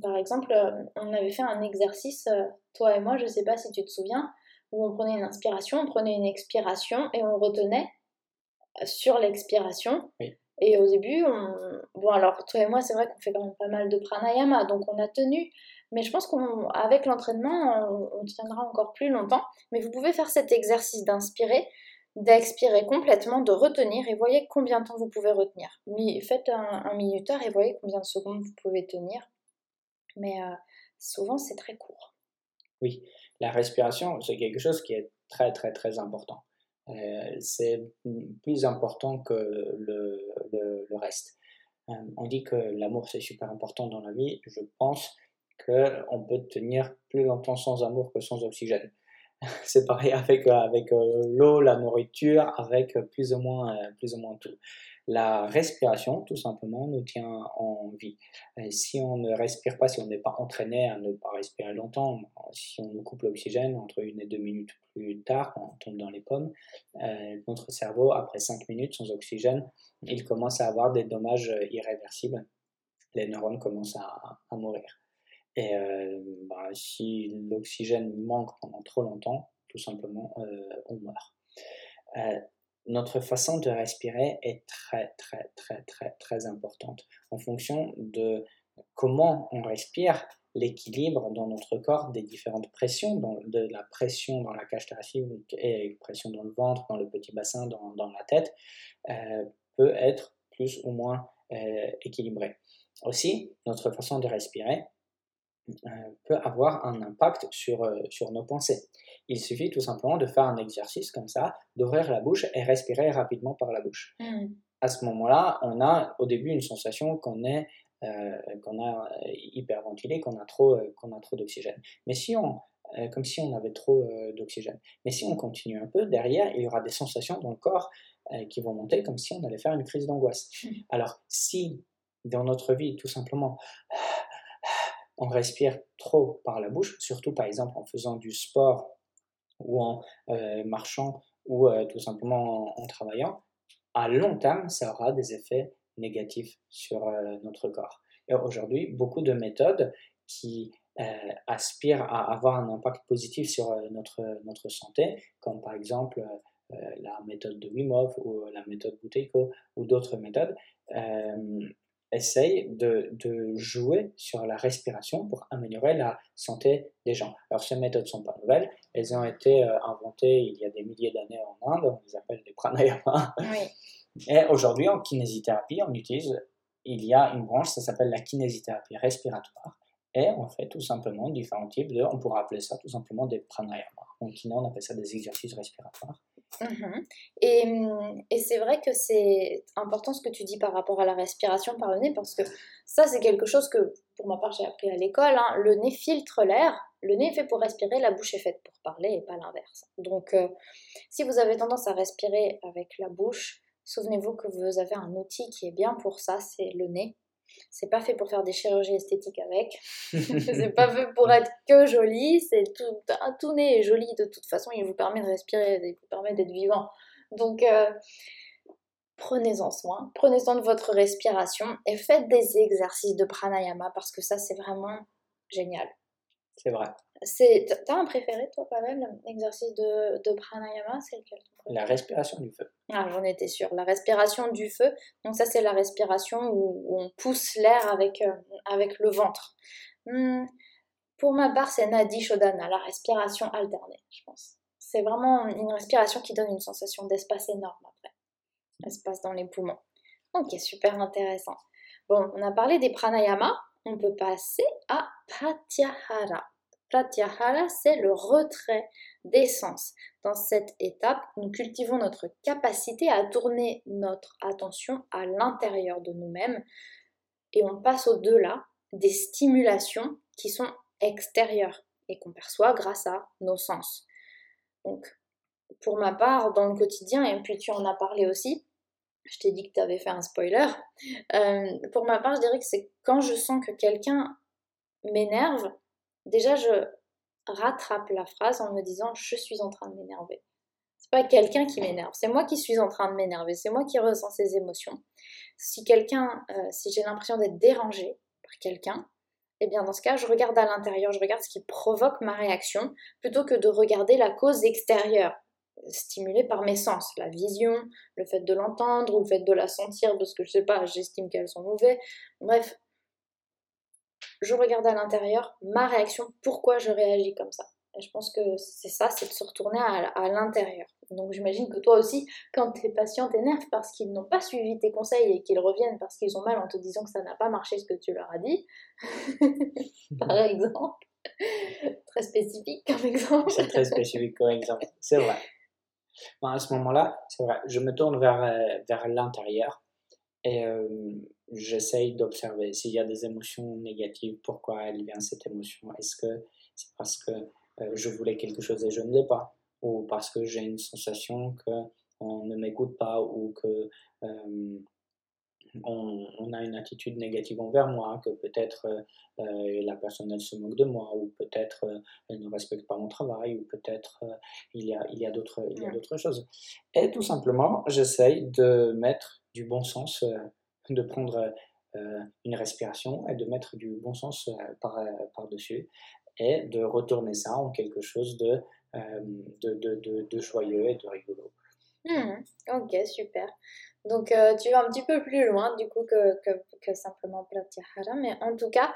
Par exemple, euh, on avait fait un exercice, euh, toi et moi, je ne sais pas si tu te souviens, où on prenait une inspiration, on prenait une expiration et on retenait sur l'expiration. Et au début, bon alors toi et moi, c'est vrai qu'on fait quand même pas mal de pranayama, donc on a tenu. Mais je pense qu'avec l'entraînement, on, tiendra encore plus longtemps. Mais vous pouvez faire cet exercice d'inspirer, d'expirer complètement, de retenir et voyez combien de temps vous pouvez retenir. Faites un, minuteur et voyez combien de secondes vous pouvez tenir. Mais euh, souvent, c'est très court. Oui, la respiration, c'est quelque chose qui est très très très important. Euh, c'est plus important que le, reste. Euh, on dit que l'amour c'est super important dans la vie. Je pense qu'on peut tenir plus longtemps sans amour que sans oxygène. C'est pareil avec, avec euh, l'eau, la nourriture, avec plus ou moins, plus ou moins tout. La respiration, tout simplement, nous tient en vie. si on ne respire pas, si on n'est pas entraîné à ne pas respirer longtemps, si on nous coupe l'oxygène entre une et deux minutes plus tard, on tombe dans les pommes, euh, notre cerveau, après cinq minutes sans oxygène, il commence à avoir des dommages irréversibles. Les neurones commencent à, mourir. Et euh, bah, si l'oxygène manque pendant trop longtemps, tout simplement, euh, on meurt notre façon de respirer est très, très, très, très, très importante. En fonction de comment on respire, l'équilibre dans notre corps des différentes pressions, de la pression dans la cage thoracique et pression dans le ventre, dans le petit bassin, dans, la tête, euh, peut être plus ou moins euh, équilibré. Aussi, notre façon de respirer euh, peut avoir un impact sur, sur nos pensées. Il suffit tout simplement de faire un exercice comme ça, d'ouvrir la bouche et respirer rapidement par la bouche. Hmm. À ce moment-là, on a au début une sensation qu'on est euh, qu'on a hyperventilé, qu'on a trop, euh, qu'on a trop d'oxygène. Mais si on, euh, comme si on avait trop d'oxygène. Mais si on continue un peu, derrière, il y aura des sensations dans le corps qui vont monter comme si on allait faire une crise d'angoisse. Hmm. Alors, si dans notre vie, tout simplement, on respire trop par la bouche, surtout par exemple en faisant du sport ou en euh, marchant ou euh, tout simplement en, travaillant, à long terme, ça aura des effets négatifs sur euh, notre corps. Et aujourd'hui, beaucoup de méthodes qui aspirent à avoir un impact positif sur notre, notre santé, comme par exemple la méthode de Wim Hof ou la méthode Buteyko ou d'autres méthodes, essaye de, de, jouer sur la respiration pour améliorer la santé des gens. Alors ces méthodes ne sont pas nouvelles, elles ont été euh, inventées il y a des milliers d'années en Inde, on les appelle les pranayamas. Et aujourd'hui en kinésithérapie, on utilise, il y a une branche, ça s'appelle la kinésithérapie respiratoire. Et on fait tout simplement différents types de, on pourrait appeler ça tout simplement des pranayama. En kiné, on appelle ça des exercices respiratoires. Mhm. Et, et c'est vrai que c'est important ce que tu dis par rapport à la respiration par le nez, parce que ça, c'est quelque chose que, pour ma part, j'ai appris à l'école. hein. Le nez filtre l'air. Le nez est fait pour respirer, la bouche est faite pour parler et pas l'inverse. Donc, euh, si vous avez tendance à respirer avec la bouche, souvenez-vous que vous avez un outil qui est bien pour ça, c'est le nez. C'est pas fait pour faire des chirurgies esthétiques avec. c'est pas fait pour être que joli. C'est tout, un- tout nez est joli de toute façon. Il vous permet de respirer, il vous permet d'être vivant. Donc, euh, prenez-en soin. Prenez soin de votre respiration et faites des exercices de pranayama parce que ça, c'est vraiment génial. C'est vrai. C'est, t'as un préféré, toi, Pavel L'exercice de, de pranayama, c'est lequel La respiration du feu. Ah, j'en étais sûre. La respiration du feu. Donc ça, c'est la respiration où, où on pousse l'air avec, euh, avec le ventre. Hmm, Pour ma part, c'est Nadi Shodhana, la respiration alternée, je pense. C'est vraiment une respiration qui donne une sensation d'espace énorme après. Espace dans les poumons. Ok, super intéressant. Bon, on a parlé des pranayama. On peut passer à pratyahara. Pratyahara, c'est le retrait d'essence. Dans cette étape, nous cultivons notre capacité à tourner notre attention à l'intérieur de nous-mêmes et on passe au-delà des stimulations qui sont extérieures et qu'on perçoit grâce à nos sens. Donc, pour ma part, dans le quotidien, et puis tu en as parlé aussi, je t'ai dit que tu avais fait un spoiler, euh, pour ma part, je dirais que c'est quand je sens que quelqu'un m'énerve, déjà je rattrape la phrase en me disant je suis en train de m'énerver. C'est pas quelqu'un qui m'énerve, c'est moi qui suis en train de m'énerver, c'est moi qui ressens ces émotions. Si quelqu'un, euh, si j'ai l'impression d'être dérangée par quelqu'un, eh bien dans ce cas, je regarde à l'intérieur, je regarde ce qui provoque ma réaction, plutôt que de regarder la cause extérieure, stimulée par mes sens, la vision, le fait de l'entendre ou le fait de la sentir, parce que je sais pas, j'estime qu'elles sont mauvaises. Bref, je regarde à l'intérieur ma réaction, pourquoi je réagis comme ça. Et je pense que c'est ça, c'est de se retourner à, à l'intérieur. Donc j'imagine que toi aussi, quand tes patients t'énervent parce qu'ils n'ont pas suivi tes conseils et qu'ils reviennent parce qu'ils ont mal en te disant que ça n'a pas marché ce que tu leur as dit, par exemple, très spécifique comme exemple. C'est très spécifique comme exemple. C'est vrai. Bon, à ce moment-là, c'est vrai, je me tourne vers, euh, vers l'intérieur et euh, j'essaye d'observer s'il y a des émotions négatives, pourquoi elle vient cette émotion? Est-ce que c'est parce que euh, je voulais quelque chose et je ne l'ai pas? Ou parce que j'ai une sensation qu'on ne m'écoute pas ou que euh, on, on, a une attitude négative envers moi, que peut-être euh, la personne elle se moque de moi, ou peut-être euh, elle ne respecte pas mon travail, ou peut-être euh, il y a, il y a d'autres choses. Et tout simplement, j'essaye de mettre du bon sens, de prendre euh, une respiration et de mettre du bon sens par, par-dessus et de retourner ça en quelque chose de, de, de, joyeux et de rigolo. Mmh, ok, super. Donc euh, tu vas un petit peu plus loin du coup que, que, simplement Pratyahara, mais en tout cas,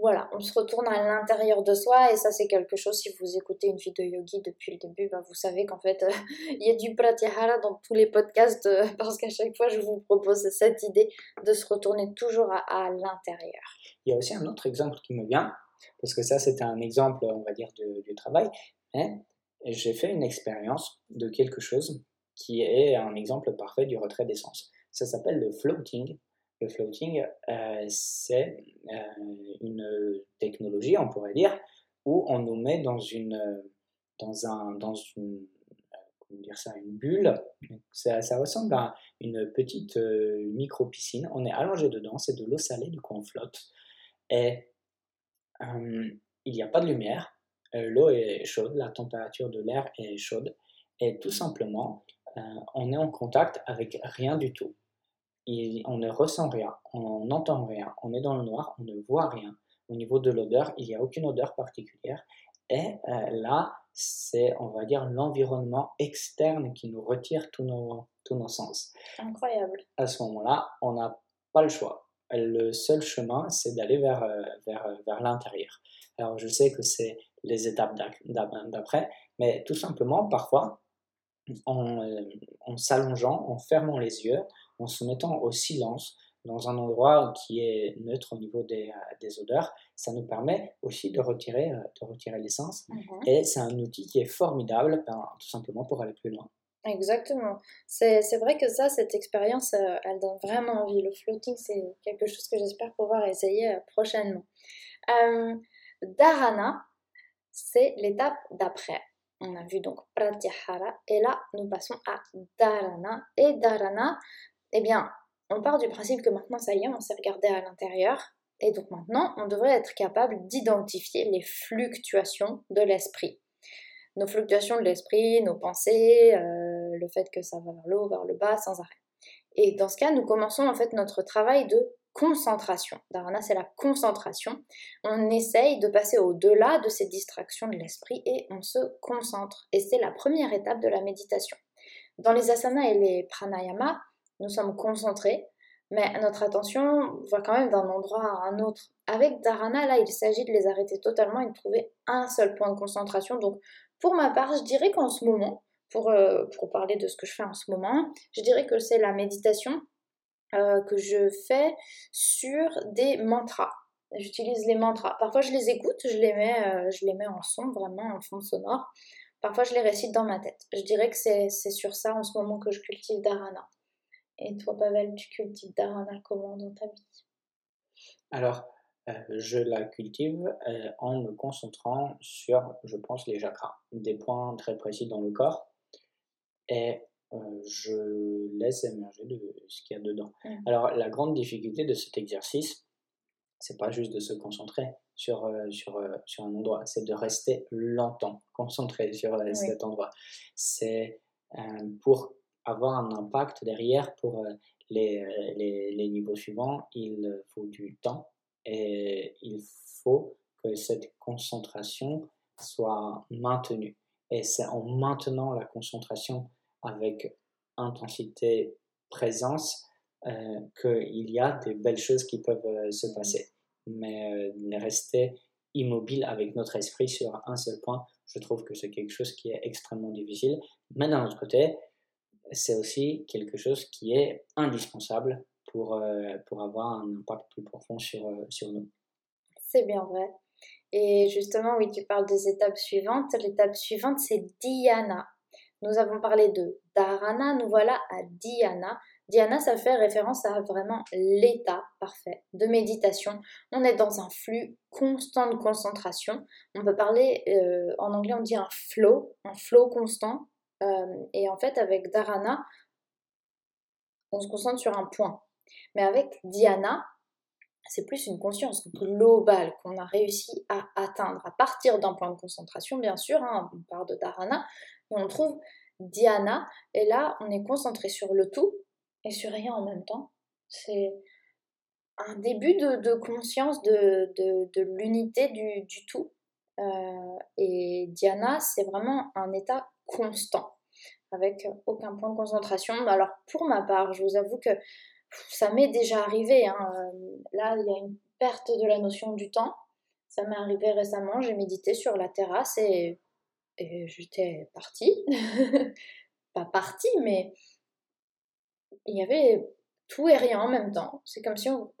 voilà, on se retourne à l'intérieur de soi et ça c'est quelque chose, si vous écoutez une vidéo yogi depuis le début, bah, vous savez qu'en fait euh, il y a du Pratyahara dans tous les podcasts euh, parce qu'à chaque fois je vous propose cette idée de se retourner toujours à, l'intérieur. Il y a aussi un autre exemple qui me vient, parce que ça c'était un exemple on va dire de, du travail, mais j'ai fait une expérience de quelque chose qui est un exemple parfait du retrait d'essence. Ça s'appelle le floating. Le floating, euh, c'est euh, une technologie, on pourrait dire, où on nous met dans une, dans un, dans une, comment dire ça, une bulle. Ça, ressemble à une petite euh, micro-piscine. On est allongé dedans, c'est de l'eau salée, du coup on flotte. Et euh, il n'y a pas de lumière. L'eau est chaude, la température de l'air est chaude. Et tout simplement, euh, on est en contact avec rien du tout. On ne ressent rien, on n'entend rien, on est dans le noir, on ne voit rien. Au niveau de l'odeur, il n'y a aucune odeur particulière. Et euh, là, c'est, on va dire, l'environnement externe qui nous retire tous nos, tous nos sens. Incroyable. À ce moment-là, on n'a pas le choix. Le seul chemin, c'est d'aller vers, euh, vers, vers l'intérieur. Alors, je sais que c'est les étapes d'après, mais tout simplement, parfois, en, en s'allongeant, en fermant les yeux, en se mettant au silence, dans un endroit qui est neutre au niveau des, des odeurs, ça nous permet aussi de retirer, de retirer l'essence. Mhm. Et c'est un outil qui est formidable, ben, tout simplement pour aller plus loin. Exactement. C'est vrai que ça, cette expérience, elle donne vraiment envie. Le floating, c'est quelque chose que j'espère pouvoir essayer prochainement. dharana, c'est l'étape d'après. On a vu donc pratyahara et là nous passons à dharana. Et dharana, eh bien, on part du principe que maintenant ça y est, on s'est regardé à l'intérieur et donc maintenant on devrait être capable d'identifier les fluctuations de l'esprit. Nos fluctuations de l'esprit, nos pensées, euh, le fait que ça va vers le haut, vers le bas sans arrêt. Et dans ce cas, nous commençons en fait notre travail de concentration. Dharana, c'est la concentration. On essaye de passer au-delà de ces distractions de l'esprit et on se concentre. Et c'est la première étape de la méditation. Dans les asanas et les pranayama, nous sommes concentrés, mais notre attention va quand même d'un endroit à un autre. Avec dharana, là, il s'agit de les arrêter totalement et de trouver un seul point de concentration. Donc, pour ma part, je dirais qu'en ce moment, pour, euh, parler de ce que je fais en ce moment, je dirais que c'est la méditation euh, que je fais sur des mantras. J'utilise les mantras. Parfois je les écoute, je les mets, euh, je les mets en son, vraiment en fond sonore. Parfois je les récite dans ma tête. Je dirais que c'est sur ça en ce moment que je cultive Dharana. Et toi Pavel, tu cultives Dharana comment dans ta vie? Alors, euh, je la cultive en me concentrant sur, je pense, les chakras, des points très précis dans le corps. Et euh, je laisse émerger de ce qu'il y a dedans. Mmh. Alors, la grande difficulté de cet exercice, c'est pas juste de se concentrer sur, euh, sur, euh, sur un endroit, c'est de rester longtemps concentré sur cet endroit. C'est pour avoir un impact derrière pour les, les, les, niveaux suivants, il faut du temps et il faut que cette concentration soit maintenue. Et c'est en maintenant la concentration avec intensité, présence, euh, qu'il y a des belles choses qui peuvent euh, se passer. Mais euh, rester immobile avec notre esprit sur un seul point, je trouve que c'est quelque chose qui est extrêmement difficile. Mais d'un autre côté, c'est aussi quelque chose qui est indispensable pour, euh, pour avoir un impact plus profond sur, sur nous. C'est bien vrai. Et justement, oui, tu parles des étapes suivantes. L'étape suivante, c'est Dhyana. Nous avons parlé de dharana, nous voilà à dhyana. Dhyana, ça fait référence à vraiment l'état parfait de méditation. On est dans un flux constant de concentration. On peut parler, euh, en anglais on dit un flow, un flow constant. Euh, et en fait, avec dharana, on se concentre sur un point. Mais avec dhyana, c'est plus une conscience globale qu'on a réussi à atteindre à partir d'un point de concentration, bien sûr, hein, on part de dharana, et on trouve dhyana, et là on est concentré sur le tout et sur rien en même temps. C'est un début de, conscience de, l'unité du, du, tout. Euh, et dhyana, c'est vraiment un état constant, avec aucun point de concentration. Alors pour ma part, je vous avoue que ça m'est déjà arrivé. Hein. Euh, là, il y a une perte de la notion du temps. Ça m'est arrivé récemment, j'ai médité sur la terrasse et, j'étais partie. Pas partie, mais il y avait tout et rien en même temps. C'est comme si on,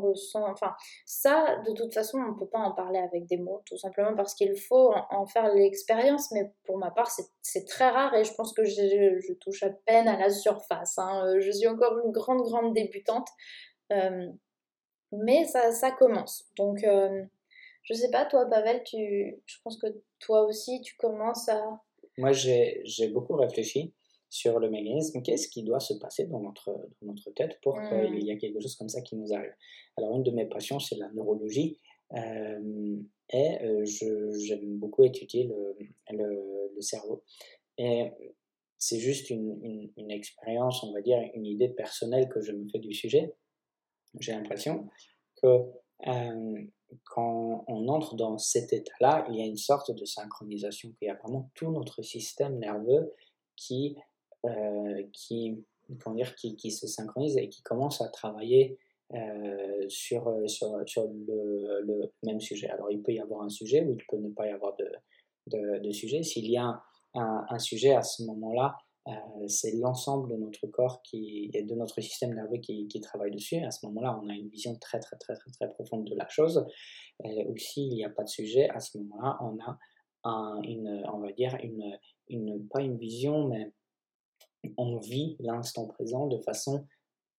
ressent. Enfin, ça, de toute façon, on ne peut pas en parler avec des mots, tout simplement parce qu'il faut en, faire l'expérience. Mais pour ma part, c'est très rare et je pense que je, touche à peine à la surface. Hein. Euh, je suis encore une grande, grande débutante. Euh, mais ça, commence. Donc, euh, je sais pas, toi, Pavel, tu, je pense que toi aussi, tu commences à. Moi, j'ai beaucoup réfléchi sur le mécanisme, qu'est-ce qui doit se passer dans notre, dans notre tête pour qu'il y ait quelque chose comme ça qui nous arrive? Alors, une de mes passions, c'est la neurologie. Euh, et euh, j'aime beaucoup étudier le, le, le, cerveau. Et c'est juste une, une, expérience, on va dire, une idée personnelle que je me fais du sujet. J'ai l'impression que euh, quand on entre dans cet état-là, il y a une sorte de synchronisation, qu'il y a vraiment tout notre système nerveux qui qui, comment dire, qui, qui, se synchronise et qui commence à travailler euh, sur, euh, sur, sur le, le, même sujet. Alors il peut y avoir un sujet ou il peut ne pas y avoir de, de, de sujet. S'il y a un, un, sujet à ce moment-là, euh, c'est l'ensemble de notre corps qui, et de notre système nerveux qui, qui travaille dessus. À ce moment-là, on a une vision très, très, très, très, très profonde de la chose. ou s'il n'y a pas de sujet, à ce moment-là, on a une, on va dire, une, une, pas une vision, mais on vit l'instant présent de façon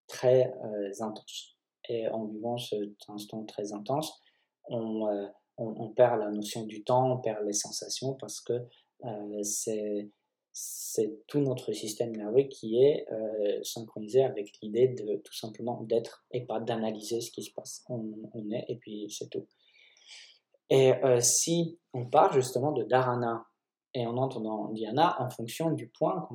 très euh, intense. Et en vivant cet instant très intense, on, euh, on, on, perd la notion du temps, on perd les sensations parce que euh, c'est tout notre système nerveux qui est synchronisé avec l'idée de tout simplement d'être et pas d'analyser ce qui se passe. On, on est et puis c'est tout. Et si on part justement de dharana et on entre dans dhyana en fonction du point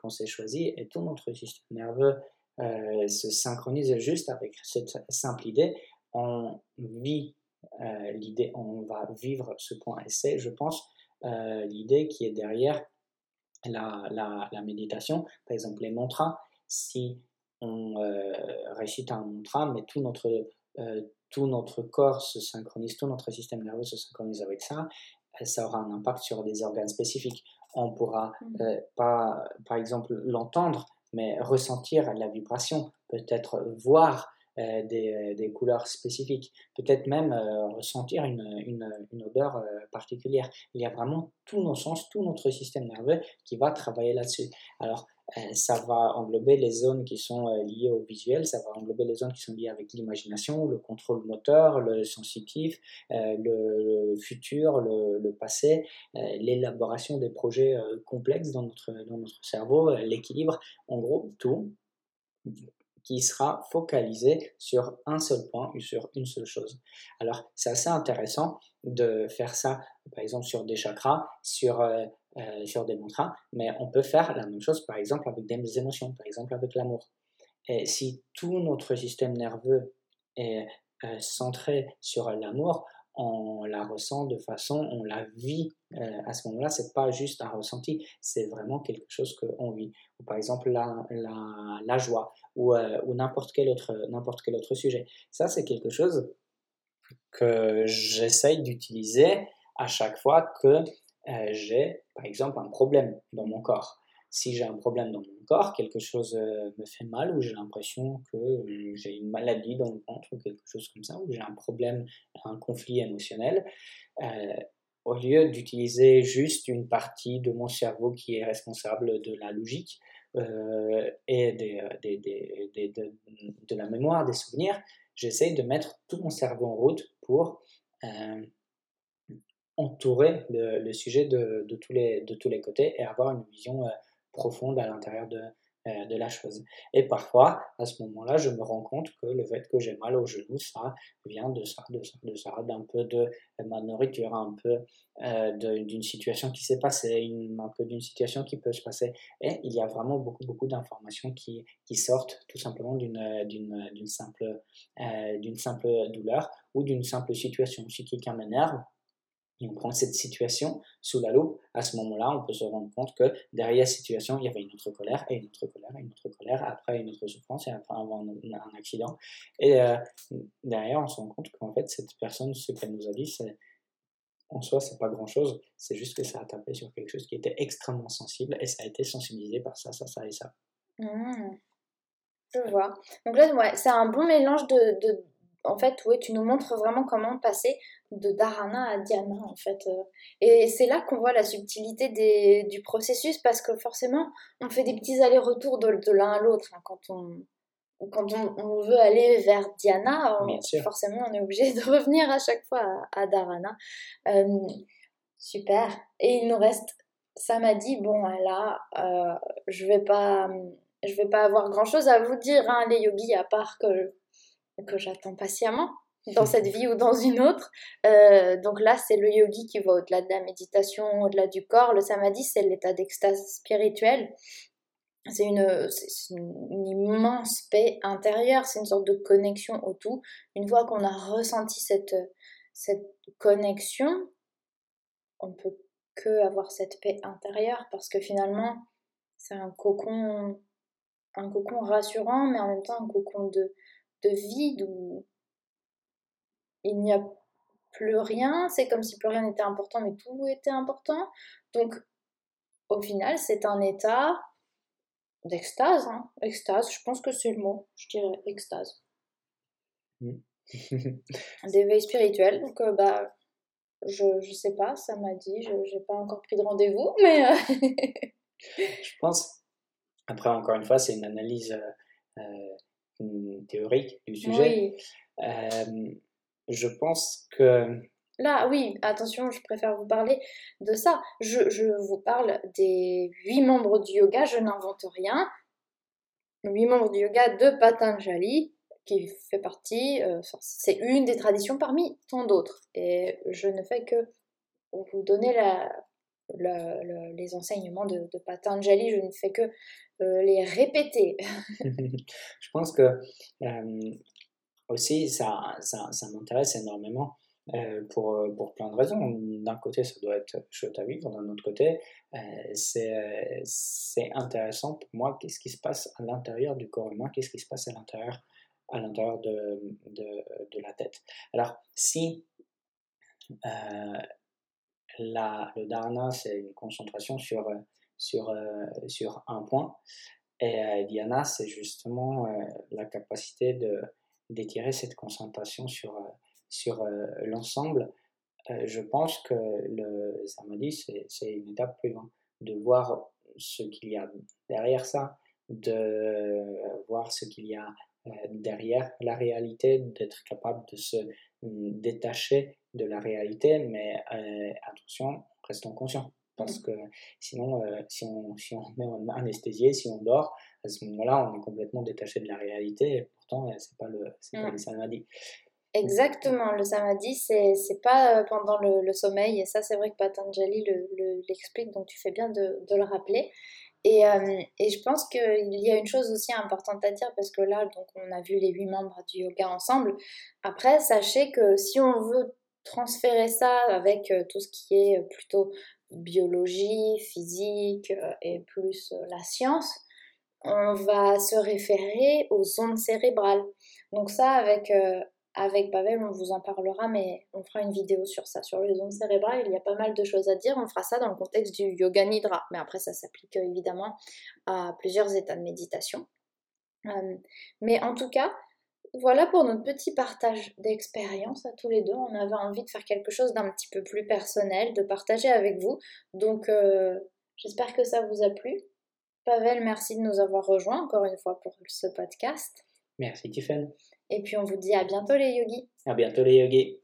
qu'on s'est choisi et tout notre système nerveux euh, se synchronise juste avec cette simple idée, on vit euh, l'idée, on va vivre ce point. Et c'est, je pense, l'idée qui est derrière la, la, la, méditation. Par exemple, les mantras, si on récite un mantra, mais tout notre, tout notre corps se synchronise, tout notre système nerveux se synchronise avec ça, ça aura un impact sur des organes spécifiques. On pourra mmh. euh, pas, par exemple, l'entendre, mais ressentir la vibration, peut-être voir euh, des, euh, des, couleurs spécifiques, peut-être même ressentir une, une, une odeur particulière. Il y a vraiment tous nos sens, tout notre système nerveux qui va travailler là-dessus. Alors, ça va englober les zones qui sont euh, liées au visuel, ça va englober les zones qui sont liées avec l'imagination, le contrôle moteur, le sensitif, euh, le, futur, le, passé, l'élaboration des projets complexes dans notre, dans notre cerveau, l'équilibre, en gros tout qui sera focalisé sur un seul point ou sur une seule chose. Alors c'est assez intéressant de faire ça, par exemple sur des chakras, sur euh, sur des mantras, mais on peut faire la même chose par exemple avec des émotions, par exemple avec l'amour. Et si tout notre système nerveux est euh, centré sur l'amour, on la ressent de façon, on la vit euh, à ce moment-là, c'est pas juste un ressenti, c'est vraiment quelque chose qu'on vit. Ou par exemple la, la, la joie ou, ou n'importe quel n'importe quel autre sujet. Ça c'est quelque chose que j'essaye d'utiliser à chaque fois que euh, j'ai par exemple un problème dans mon corps. Si j'ai un problème dans mon corps, quelque chose euh, me fait mal ou j'ai l'impression que euh, j'ai une maladie dans le ventre ou quelque chose comme ça, ou j'ai un problème, un conflit émotionnel, au lieu d'utiliser juste une partie de mon cerveau qui est responsable de la logique et de la mémoire, des souvenirs, j'essaie de mettre tout mon cerveau en route pour entourer le, sujet de, tous les, côtés et avoir une vision euh, profonde à l'intérieur de, euh, de la chose. Et parfois, à ce moment-là, je me rends compte que le fait que j'ai mal au genou, ça vient de ça, de ça, de ça, d'un peu de ma nourriture, un peu euh, d'une situation qui s'est passée, un peu d'une situation qui peut se passer. Et il y a vraiment beaucoup, beaucoup d'informations qui, qui sortent tout simplement d'une simple, d'une simple douleur ou d'une simple situation. Si quelqu'un m'énerve, et on prend cette situation sous la loupe, à ce moment-là, on peut se rendre compte que derrière cette situation, il y avait une autre colère, et une autre colère, et une autre colère, après une autre souffrance, et après avoir un, accident. Et euh, derrière, on se rend compte qu'en fait, cette personne, ce qu'elle nous a dit, en soi, c'est pas grand chose, c'est juste que ça a tapé sur quelque chose qui était extrêmement sensible, et ça a été sensibilisé par ça, ça, ça et ça. Mmh. Je vois. Donc là, ouais, c'est un bon mélange de en fait, oui, tu nous montres vraiment comment passer de Dharana à Dhyana, en fait. Euh. Et c'est là qu'on voit la subtilité des, du processus, parce que forcément, on fait des petits allers-retours de, l'un à l'autre. Hein, quand on, quand on, veut aller vers Dhyana, forcément, on est obligé de revenir à chaque fois à, Dharana. Euh, super. Et il nous reste Samadhi. Bon, là, euh, je vais pas... Je vais pas avoir grand chose à vous dire, hein, les yogis, à part que que j'attends patiemment dans cette vie ou dans une autre. Euh, donc là, c'est le yogi qui va au-delà de la méditation, au-delà du corps. Le samadhi, c'est l'état d'extase spirituelle. C'est une, une, immense paix intérieure, c'est une sorte de connexion au tout. Une fois qu'on a ressenti cette, cette connexion, on peut que avoir cette paix intérieure parce que finalement, c'est un cocon, un cocon rassurant, mais en même temps un cocon de, de vide où il n'y a plus rien, c'est comme si plus rien n'était important, mais tout était important. Donc, au final, c'est un état d'extase, hein. extase, je pense que c'est le mot, je dirais extase. Mm. D'éveil spirituel, donc euh, bah, je, je sais pas, ça m'a dit, je n'ai pas encore pris de rendez-vous, mais... euh, Je pense, après encore une fois, c'est une analyse euh, théorique du sujet. oui. Euh, je pense que Là, oui, attention, je préfère vous parler de ça. Je, je vous parle des huit membres du yoga, je n'invente rien. Huit membres du yoga de Patanjali, qui fait partie, euh, c'est une des traditions parmi tant d'autres. Et je ne fais que vous donner la, les enseignements de, Patanjali, je ne fais que euh, les répéter. je pense que euh, aussi ça, ça, m'intéresse énormément euh, pour, pour plein de raisons. D'un côté, ça doit être chouette à vivre, d'un autre côté, c'est c'est intéressant pour moi qu'est-ce qui se passe à l'intérieur du corps humain, qu'est-ce qui se passe à l'intérieur à l'intérieur de, de, la tête. Alors, si la, le dharana, c'est une concentration sur, euh, sur, euh, sur un point, et euh, dhyana, c'est justement la capacité de d'étirer cette concentration sur, sur l'ensemble. Je pense que le samadhi, c'est c'est une étape plus loin, de voir ce qu'il y a derrière ça, de voir ce qu'il y a derrière la réalité, d'être capable de se mm, détacher de la réalité, mais euh, attention, restons conscients. Parce que sinon, euh, si, on, si on est en anesthésié, si on dort, à ce moment-là, on est complètement détaché de la réalité, et pourtant, euh, c'est pas le, c'est pas le samadhi. Exactement, le samadhi, c'est c'est pas pendant le, le sommeil, et ça, c'est vrai que Patanjali le- le- l'explique, donc tu fais bien de, de le rappeler. Et, euh, et je pense qu'il y a une chose aussi importante à dire, parce que là, donc, on a vu les huit membres du yoga ensemble. Après, sachez que si on veut transférer ça avec euh, tout ce qui est plutôt biologie, physique euh, et plus euh, la science, on va se référer aux ondes cérébrales. Donc ça, avec, euh, avec Pavel, on vous en parlera, mais on fera une vidéo sur ça, sur les ondes cérébrales. Il y a pas mal de choses à dire. On fera ça dans le contexte du yoga nidra. Mais après, ça s'applique euh, évidemment à plusieurs états de méditation. Euh, mais en tout cas, voilà pour notre petit partage d'expérience à tous les deux. On avait envie de faire quelque chose d'un petit peu plus personnel, de partager avec vous. Donc, euh, j'espère que ça vous a plu. Pavel, merci de nous avoir rejoints encore une fois pour ce podcast. Merci Tiffen. Et puis on vous dit à bientôt les yogis. À bientôt les yogis.